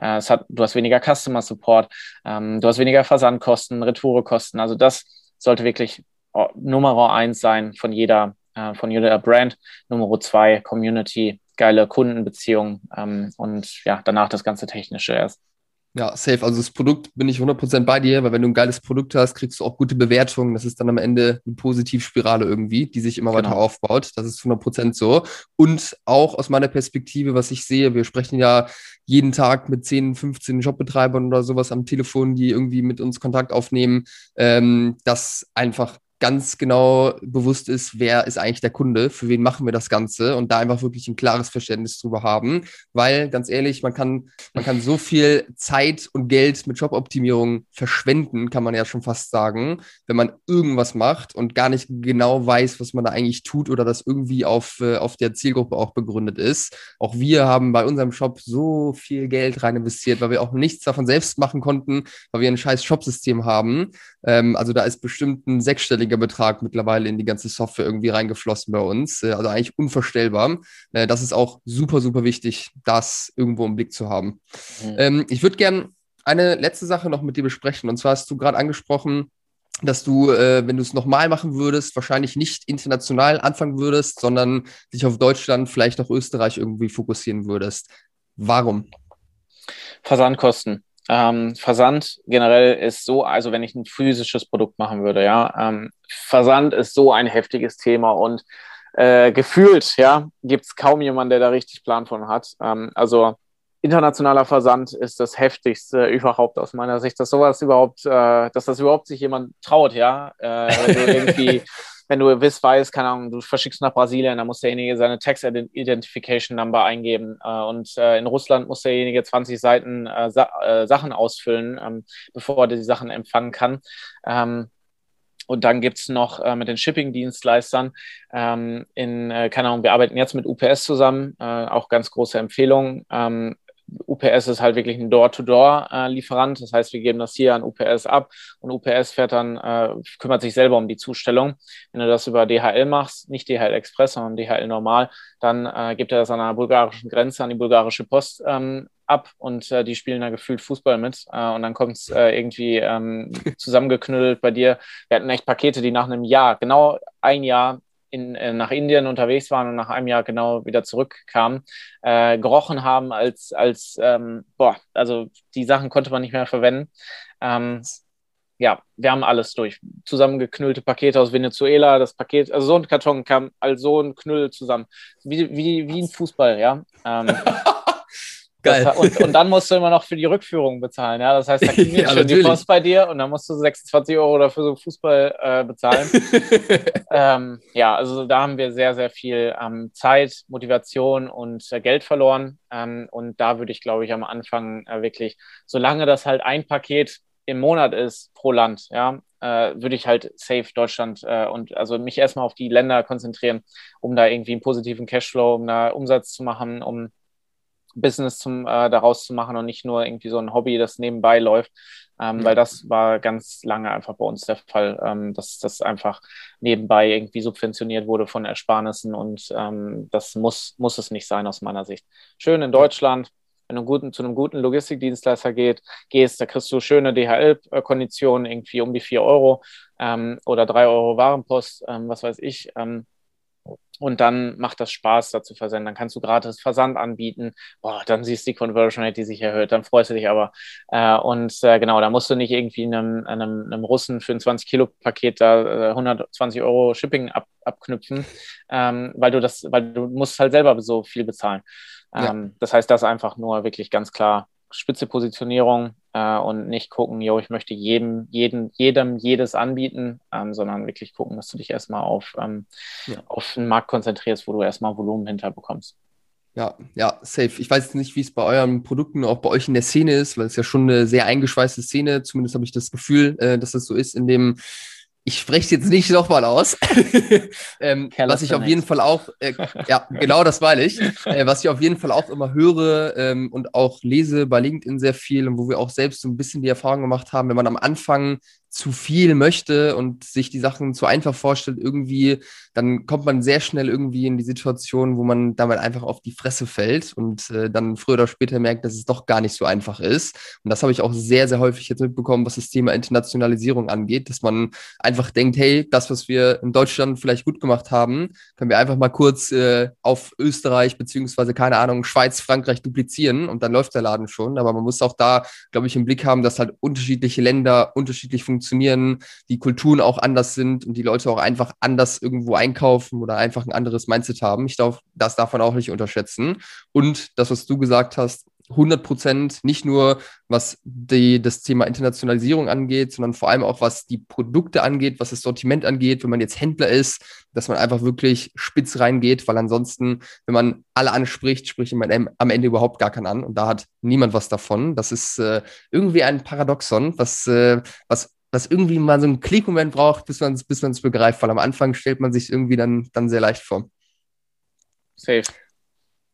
Äh, es hat, du hast weniger Customer Support, ähm, du hast weniger Versandkosten, Retourekosten. Also das sollte wirklich oh, Nummer eins sein von jeder, äh, von jeder Brand. Nummer zwei, Community, geile Kundenbeziehungen ähm, und ja, danach das ganze Technische erst. Ja, safe. Also das Produkt bin ich 100% bei dir, weil wenn du ein geiles Produkt hast, kriegst du auch gute Bewertungen. Das ist dann am Ende eine Positivspirale irgendwie, die sich immer genau. weiter aufbaut. Das ist 100% so. Und auch aus meiner Perspektive, was ich sehe, wir sprechen ja jeden Tag mit 10, 15 Jobbetreibern oder sowas am Telefon, die irgendwie mit uns Kontakt aufnehmen, ähm, dass einfach ganz genau bewusst ist, wer ist eigentlich der Kunde, für wen machen wir das Ganze und da einfach wirklich ein klares Verständnis drüber haben, weil ganz ehrlich, man kann, man kann so viel Zeit und Geld mit Joboptimierung verschwenden, kann man ja schon fast sagen, wenn man irgendwas macht und gar nicht genau weiß, was man da eigentlich tut oder das irgendwie auf, äh, auf der Zielgruppe auch begründet ist. Auch wir haben bei unserem Shop so viel Geld rein investiert, weil wir auch nichts davon selbst machen konnten, weil wir ein scheiß Shopsystem haben. Ähm, also da ist bestimmt ein sechsstelliger sechsstelliger Betrag mittlerweile in die ganze Software irgendwie reingeflossen bei uns. Äh, also eigentlich unvorstellbar. Äh, das ist auch super, super wichtig, das irgendwo im Blick zu haben. Mhm. Ähm, ich würde gerne eine letzte Sache noch mit dir besprechen. Und zwar hast du gerade angesprochen, dass du, äh, wenn du es nochmal machen würdest, wahrscheinlich nicht international anfangen würdest, sondern dich auf Deutschland, vielleicht auch Österreich irgendwie fokussieren würdest. Warum? Versandkosten. Ähm, Versand generell ist so, also wenn ich ein physisches Produkt machen würde, ja, ähm, Versand ist so ein heftiges Thema und äh, gefühlt, ja, gibt es kaum jemanden, der da richtig Plan von hat. Ähm, also internationaler Versand ist das heftigste überhaupt aus meiner Sicht, dass sowas überhaupt, äh, dass das überhaupt sich jemand traut, ja, äh, wenn du irgendwie wenn du wisst, weißt, keine Ahnung, du verschickst nach Brasilien, dann muss derjenige seine Text Identification Number eingeben äh, und äh, in Russland muss derjenige 20 Seiten äh, Sa äh, Sachen ausfüllen, ähm, bevor er die Sachen empfangen kann. Ähm, und dann gibt es noch äh, mit den Shipping-Dienstleistern ähm, in, äh, keine Ahnung, wir arbeiten jetzt mit UPS zusammen, äh, auch ganz große Empfehlung. Ähm, UPS ist halt wirklich ein Door-to-Door-Lieferant. Das heißt, wir geben das hier an UPS ab und UPS fährt dann, äh, kümmert sich selber um die Zustellung. Wenn du das über DHL machst, nicht DHL Express, sondern DHL normal, dann äh, gibt er das an der bulgarischen Grenze an die bulgarische Post ähm, ab und äh, die spielen da gefühlt Fußball mit äh, und dann kommt es äh, irgendwie ähm, zusammengeknüttelt bei dir. Wir hatten echt Pakete, die nach einem Jahr, genau ein Jahr in, äh, nach Indien unterwegs waren und nach einem Jahr genau wieder zurückkamen, äh, gerochen haben als, als ähm, boah, also die Sachen konnte man nicht mehr verwenden. Ähm, ja, wir haben alles durch. Zusammengeknüllte Pakete aus Venezuela, das Paket, also so ein Karton kam als so ein Knüll zusammen. Wie, wie, wie ein Fußball, ja. Ähm, Geil. Das, und, und, dann musst du immer noch für die Rückführung bezahlen. Ja? Das heißt, da kriegen ja, schon die Post bei dir und dann musst du 26 Euro dafür so Fußball äh, bezahlen. ähm, ja, also da haben wir sehr, sehr viel ähm, Zeit, Motivation und äh, Geld verloren. Ähm, und da würde ich, glaube ich, am Anfang äh, wirklich, solange das halt ein Paket im Monat ist pro Land, ja, äh, würde ich halt safe Deutschland äh, und also mich erstmal auf die Länder konzentrieren, um da irgendwie einen positiven Cashflow, um da Umsatz zu machen, um Business zum, äh, daraus zu machen und nicht nur irgendwie so ein Hobby, das nebenbei läuft. Ähm, ja. Weil das war ganz lange einfach bei uns der Fall, ähm, dass das einfach nebenbei irgendwie subventioniert wurde von Ersparnissen und ähm, das muss, muss es nicht sein aus meiner Sicht. Schön in Deutschland, wenn du guten, zu einem guten Logistikdienstleister geht, gehst, da kriegst du schöne DHL-Konditionen, irgendwie um die 4 Euro ähm, oder 3 Euro Warenpost, ähm, was weiß ich. Ähm, und dann macht das Spaß, da zu versenden. Dann kannst du gratis Versand anbieten. Boah, dann siehst du die Conversion Rate, die sich erhöht. Dann freust du dich aber. Äh, und äh, genau, da musst du nicht irgendwie einem, einem, einem Russen für ein 20-Kilo-Paket da äh, 120 Euro Shipping ab, abknüpfen, ähm, weil du das, weil du musst halt selber so viel bezahlen. Ähm, ja. Das heißt, das einfach nur wirklich ganz klar spitze Positionierung äh, und nicht gucken, yo, ich möchte jedem, jedem, jedem jedes anbieten, ähm, sondern wirklich gucken, dass du dich erstmal auf, ähm, ja. auf einen Markt konzentrierst, wo du erstmal Volumen hinterbekommst. Ja, ja, safe. Ich weiß jetzt nicht, wie es bei euren Produkten, auch bei euch in der Szene ist, weil es ja schon eine sehr eingeschweißte Szene, zumindest habe ich das Gefühl, äh, dass das so ist, in dem ich spreche jetzt nicht nochmal aus. ähm, was ich auf jeden Fall auch, äh, ja, genau das meine ich, äh, was ich auf jeden Fall auch immer höre ähm, und auch lese bei LinkedIn sehr viel und wo wir auch selbst so ein bisschen die Erfahrung gemacht haben, wenn man am Anfang zu viel möchte und sich die Sachen zu einfach vorstellt, irgendwie, dann kommt man sehr schnell irgendwie in die Situation, wo man damit einfach auf die Fresse fällt und äh, dann früher oder später merkt, dass es doch gar nicht so einfach ist. Und das habe ich auch sehr, sehr häufig jetzt mitbekommen, was das Thema Internationalisierung angeht, dass man einfach denkt, hey, das, was wir in Deutschland vielleicht gut gemacht haben, können wir einfach mal kurz äh, auf Österreich beziehungsweise keine Ahnung, Schweiz, Frankreich duplizieren und dann läuft der Laden schon. Aber man muss auch da, glaube ich, im Blick haben, dass halt unterschiedliche Länder unterschiedlich funktionieren funktionieren, die Kulturen auch anders sind und die Leute auch einfach anders irgendwo einkaufen oder einfach ein anderes Mindset haben. Ich darf, das darf man auch nicht unterschätzen. Und das, was du gesagt hast, 100 Prozent, nicht nur was die, das Thema Internationalisierung angeht, sondern vor allem auch was die Produkte angeht, was das Sortiment angeht, wenn man jetzt Händler ist, dass man einfach wirklich spitz reingeht, weil ansonsten, wenn man alle anspricht, spricht man am Ende überhaupt gar keinen an und da hat niemand was davon. Das ist äh, irgendwie ein Paradoxon, was, äh, was was irgendwie mal so einen Klickmoment braucht, bis man es bis begreift, weil am Anfang stellt man sich irgendwie dann, dann sehr leicht vor. Safe.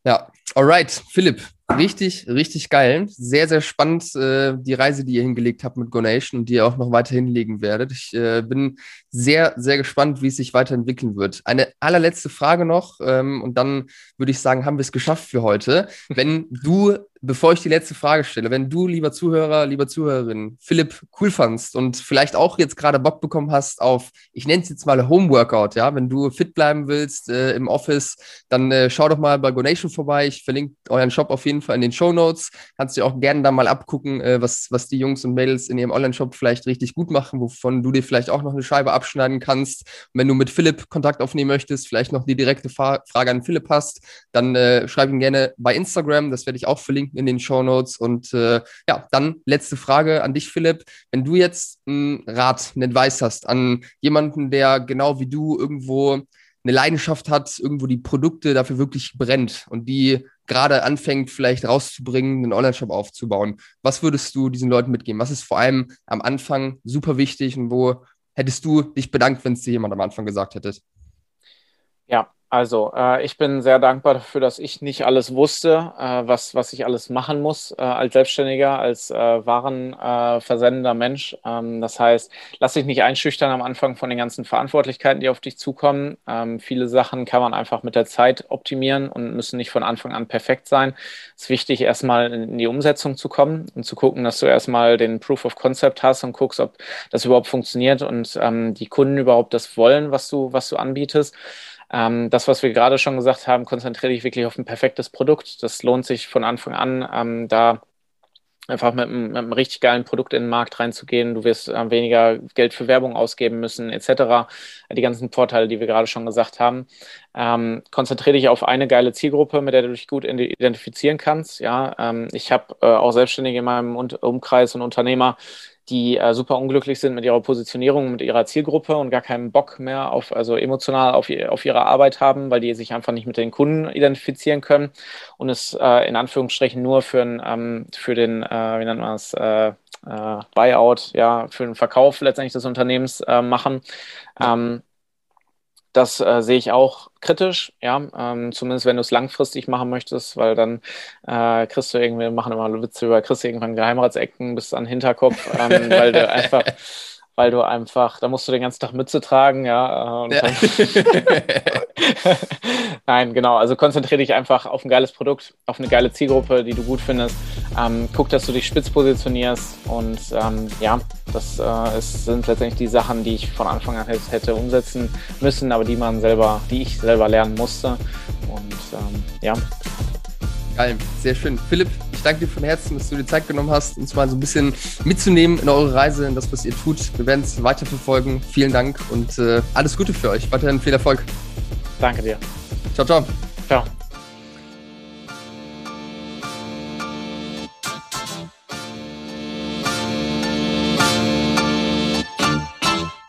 Ja, alright, Philipp, richtig, richtig geil. Sehr, sehr spannend, äh, die Reise, die ihr hingelegt habt mit GoNation und die ihr auch noch weiter hinlegen werdet. Ich äh, bin sehr, sehr gespannt, wie es sich weiterentwickeln wird. Eine allerletzte Frage noch ähm, und dann würde ich sagen, haben wir es geschafft für heute. Wenn du bevor ich die letzte Frage stelle, wenn du, lieber Zuhörer, lieber Zuhörerin, Philipp cool fandst und vielleicht auch jetzt gerade Bock bekommen hast auf, ich nenne es jetzt mal Homeworkout, ja, wenn du fit bleiben willst äh, im Office, dann äh, schau doch mal bei GoNation vorbei. Ich verlinke euren Shop auf jeden Fall in den Show Notes. Kannst du auch gerne da mal abgucken, äh, was, was die Jungs und Mädels in ihrem Online-Shop vielleicht richtig gut machen, wovon du dir vielleicht auch noch eine Scheibe abschneiden kannst. Und wenn du mit Philipp Kontakt aufnehmen möchtest, vielleicht noch die direkte Fa Frage an Philipp hast, dann äh, schreib ihn gerne bei Instagram, das werde ich auch verlinken in den Show Notes. Und äh, ja, dann letzte Frage an dich, Philipp. Wenn du jetzt einen Rat, einen Advice hast an jemanden, der genau wie du irgendwo eine Leidenschaft hat, irgendwo die Produkte dafür wirklich brennt und die gerade anfängt, vielleicht rauszubringen, einen Online-Shop aufzubauen. Was würdest du diesen Leuten mitgeben? Was ist vor allem am Anfang super wichtig und wo hättest du dich bedankt, wenn es dir jemand am Anfang gesagt hätte? Ja, also, äh, ich bin sehr dankbar dafür, dass ich nicht alles wusste, äh, was, was ich alles machen muss äh, als Selbstständiger, als äh, Warenversendender äh, Mensch. Ähm, das heißt, lass dich nicht einschüchtern am Anfang von den ganzen Verantwortlichkeiten, die auf dich zukommen. Ähm, viele Sachen kann man einfach mit der Zeit optimieren und müssen nicht von Anfang an perfekt sein. Es ist wichtig, erstmal in die Umsetzung zu kommen und zu gucken, dass du erstmal den Proof of Concept hast und guckst, ob das überhaupt funktioniert und ähm, die Kunden überhaupt das wollen, was du, was du anbietest. Ähm, das, was wir gerade schon gesagt haben, konzentriere dich wirklich auf ein perfektes Produkt. Das lohnt sich von Anfang an, ähm, da einfach mit einem, mit einem, richtig geilen Produkt in den Markt reinzugehen. Du wirst äh, weniger Geld für Werbung ausgeben müssen, etc. Die ganzen Vorteile, die wir gerade schon gesagt haben. Ähm, konzentriere dich auf eine geile Zielgruppe, mit der du dich gut identifizieren kannst. Ja, ähm, ich habe äh, auch Selbstständige in meinem Umkreis und Unternehmer, die äh, super unglücklich sind mit ihrer Positionierung, mit ihrer Zielgruppe und gar keinen Bock mehr auf, also emotional auf, auf ihre Arbeit haben, weil die sich einfach nicht mit den Kunden identifizieren können und es äh, in Anführungsstrichen nur für, ein, ähm, für den, äh, wie nennt man es, äh, äh, Buyout, ja, für den Verkauf letztendlich des Unternehmens äh, machen. Ähm, das äh, sehe ich auch kritisch, ja, ähm, zumindest wenn du es langfristig machen möchtest, weil dann äh, kriegst du irgendwie, machen immer Witze über, kriegst du irgendwann Geheimratsecken bis an den Hinterkopf, ähm, weil du einfach weil du einfach, da musst du den ganzen Tag Mütze tragen, ja. Äh, ja. Nein, genau. Also konzentriere dich einfach auf ein geiles Produkt, auf eine geile Zielgruppe, die du gut findest. Ähm, guck, dass du dich spitz positionierst und ähm, ja, das äh, ist, sind letztendlich die Sachen, die ich von Anfang an hätte umsetzen müssen, aber die man selber, die ich selber lernen musste. Und ähm, ja, Geil, sehr schön. Philipp, ich danke dir von Herzen, dass du dir Zeit genommen hast, uns mal so ein bisschen mitzunehmen in eure Reise, in das, was ihr tut. Wir werden es weiterverfolgen. Vielen Dank und äh, alles Gute für euch. Weiterhin viel Erfolg. Danke dir. Ciao, ciao. Ciao.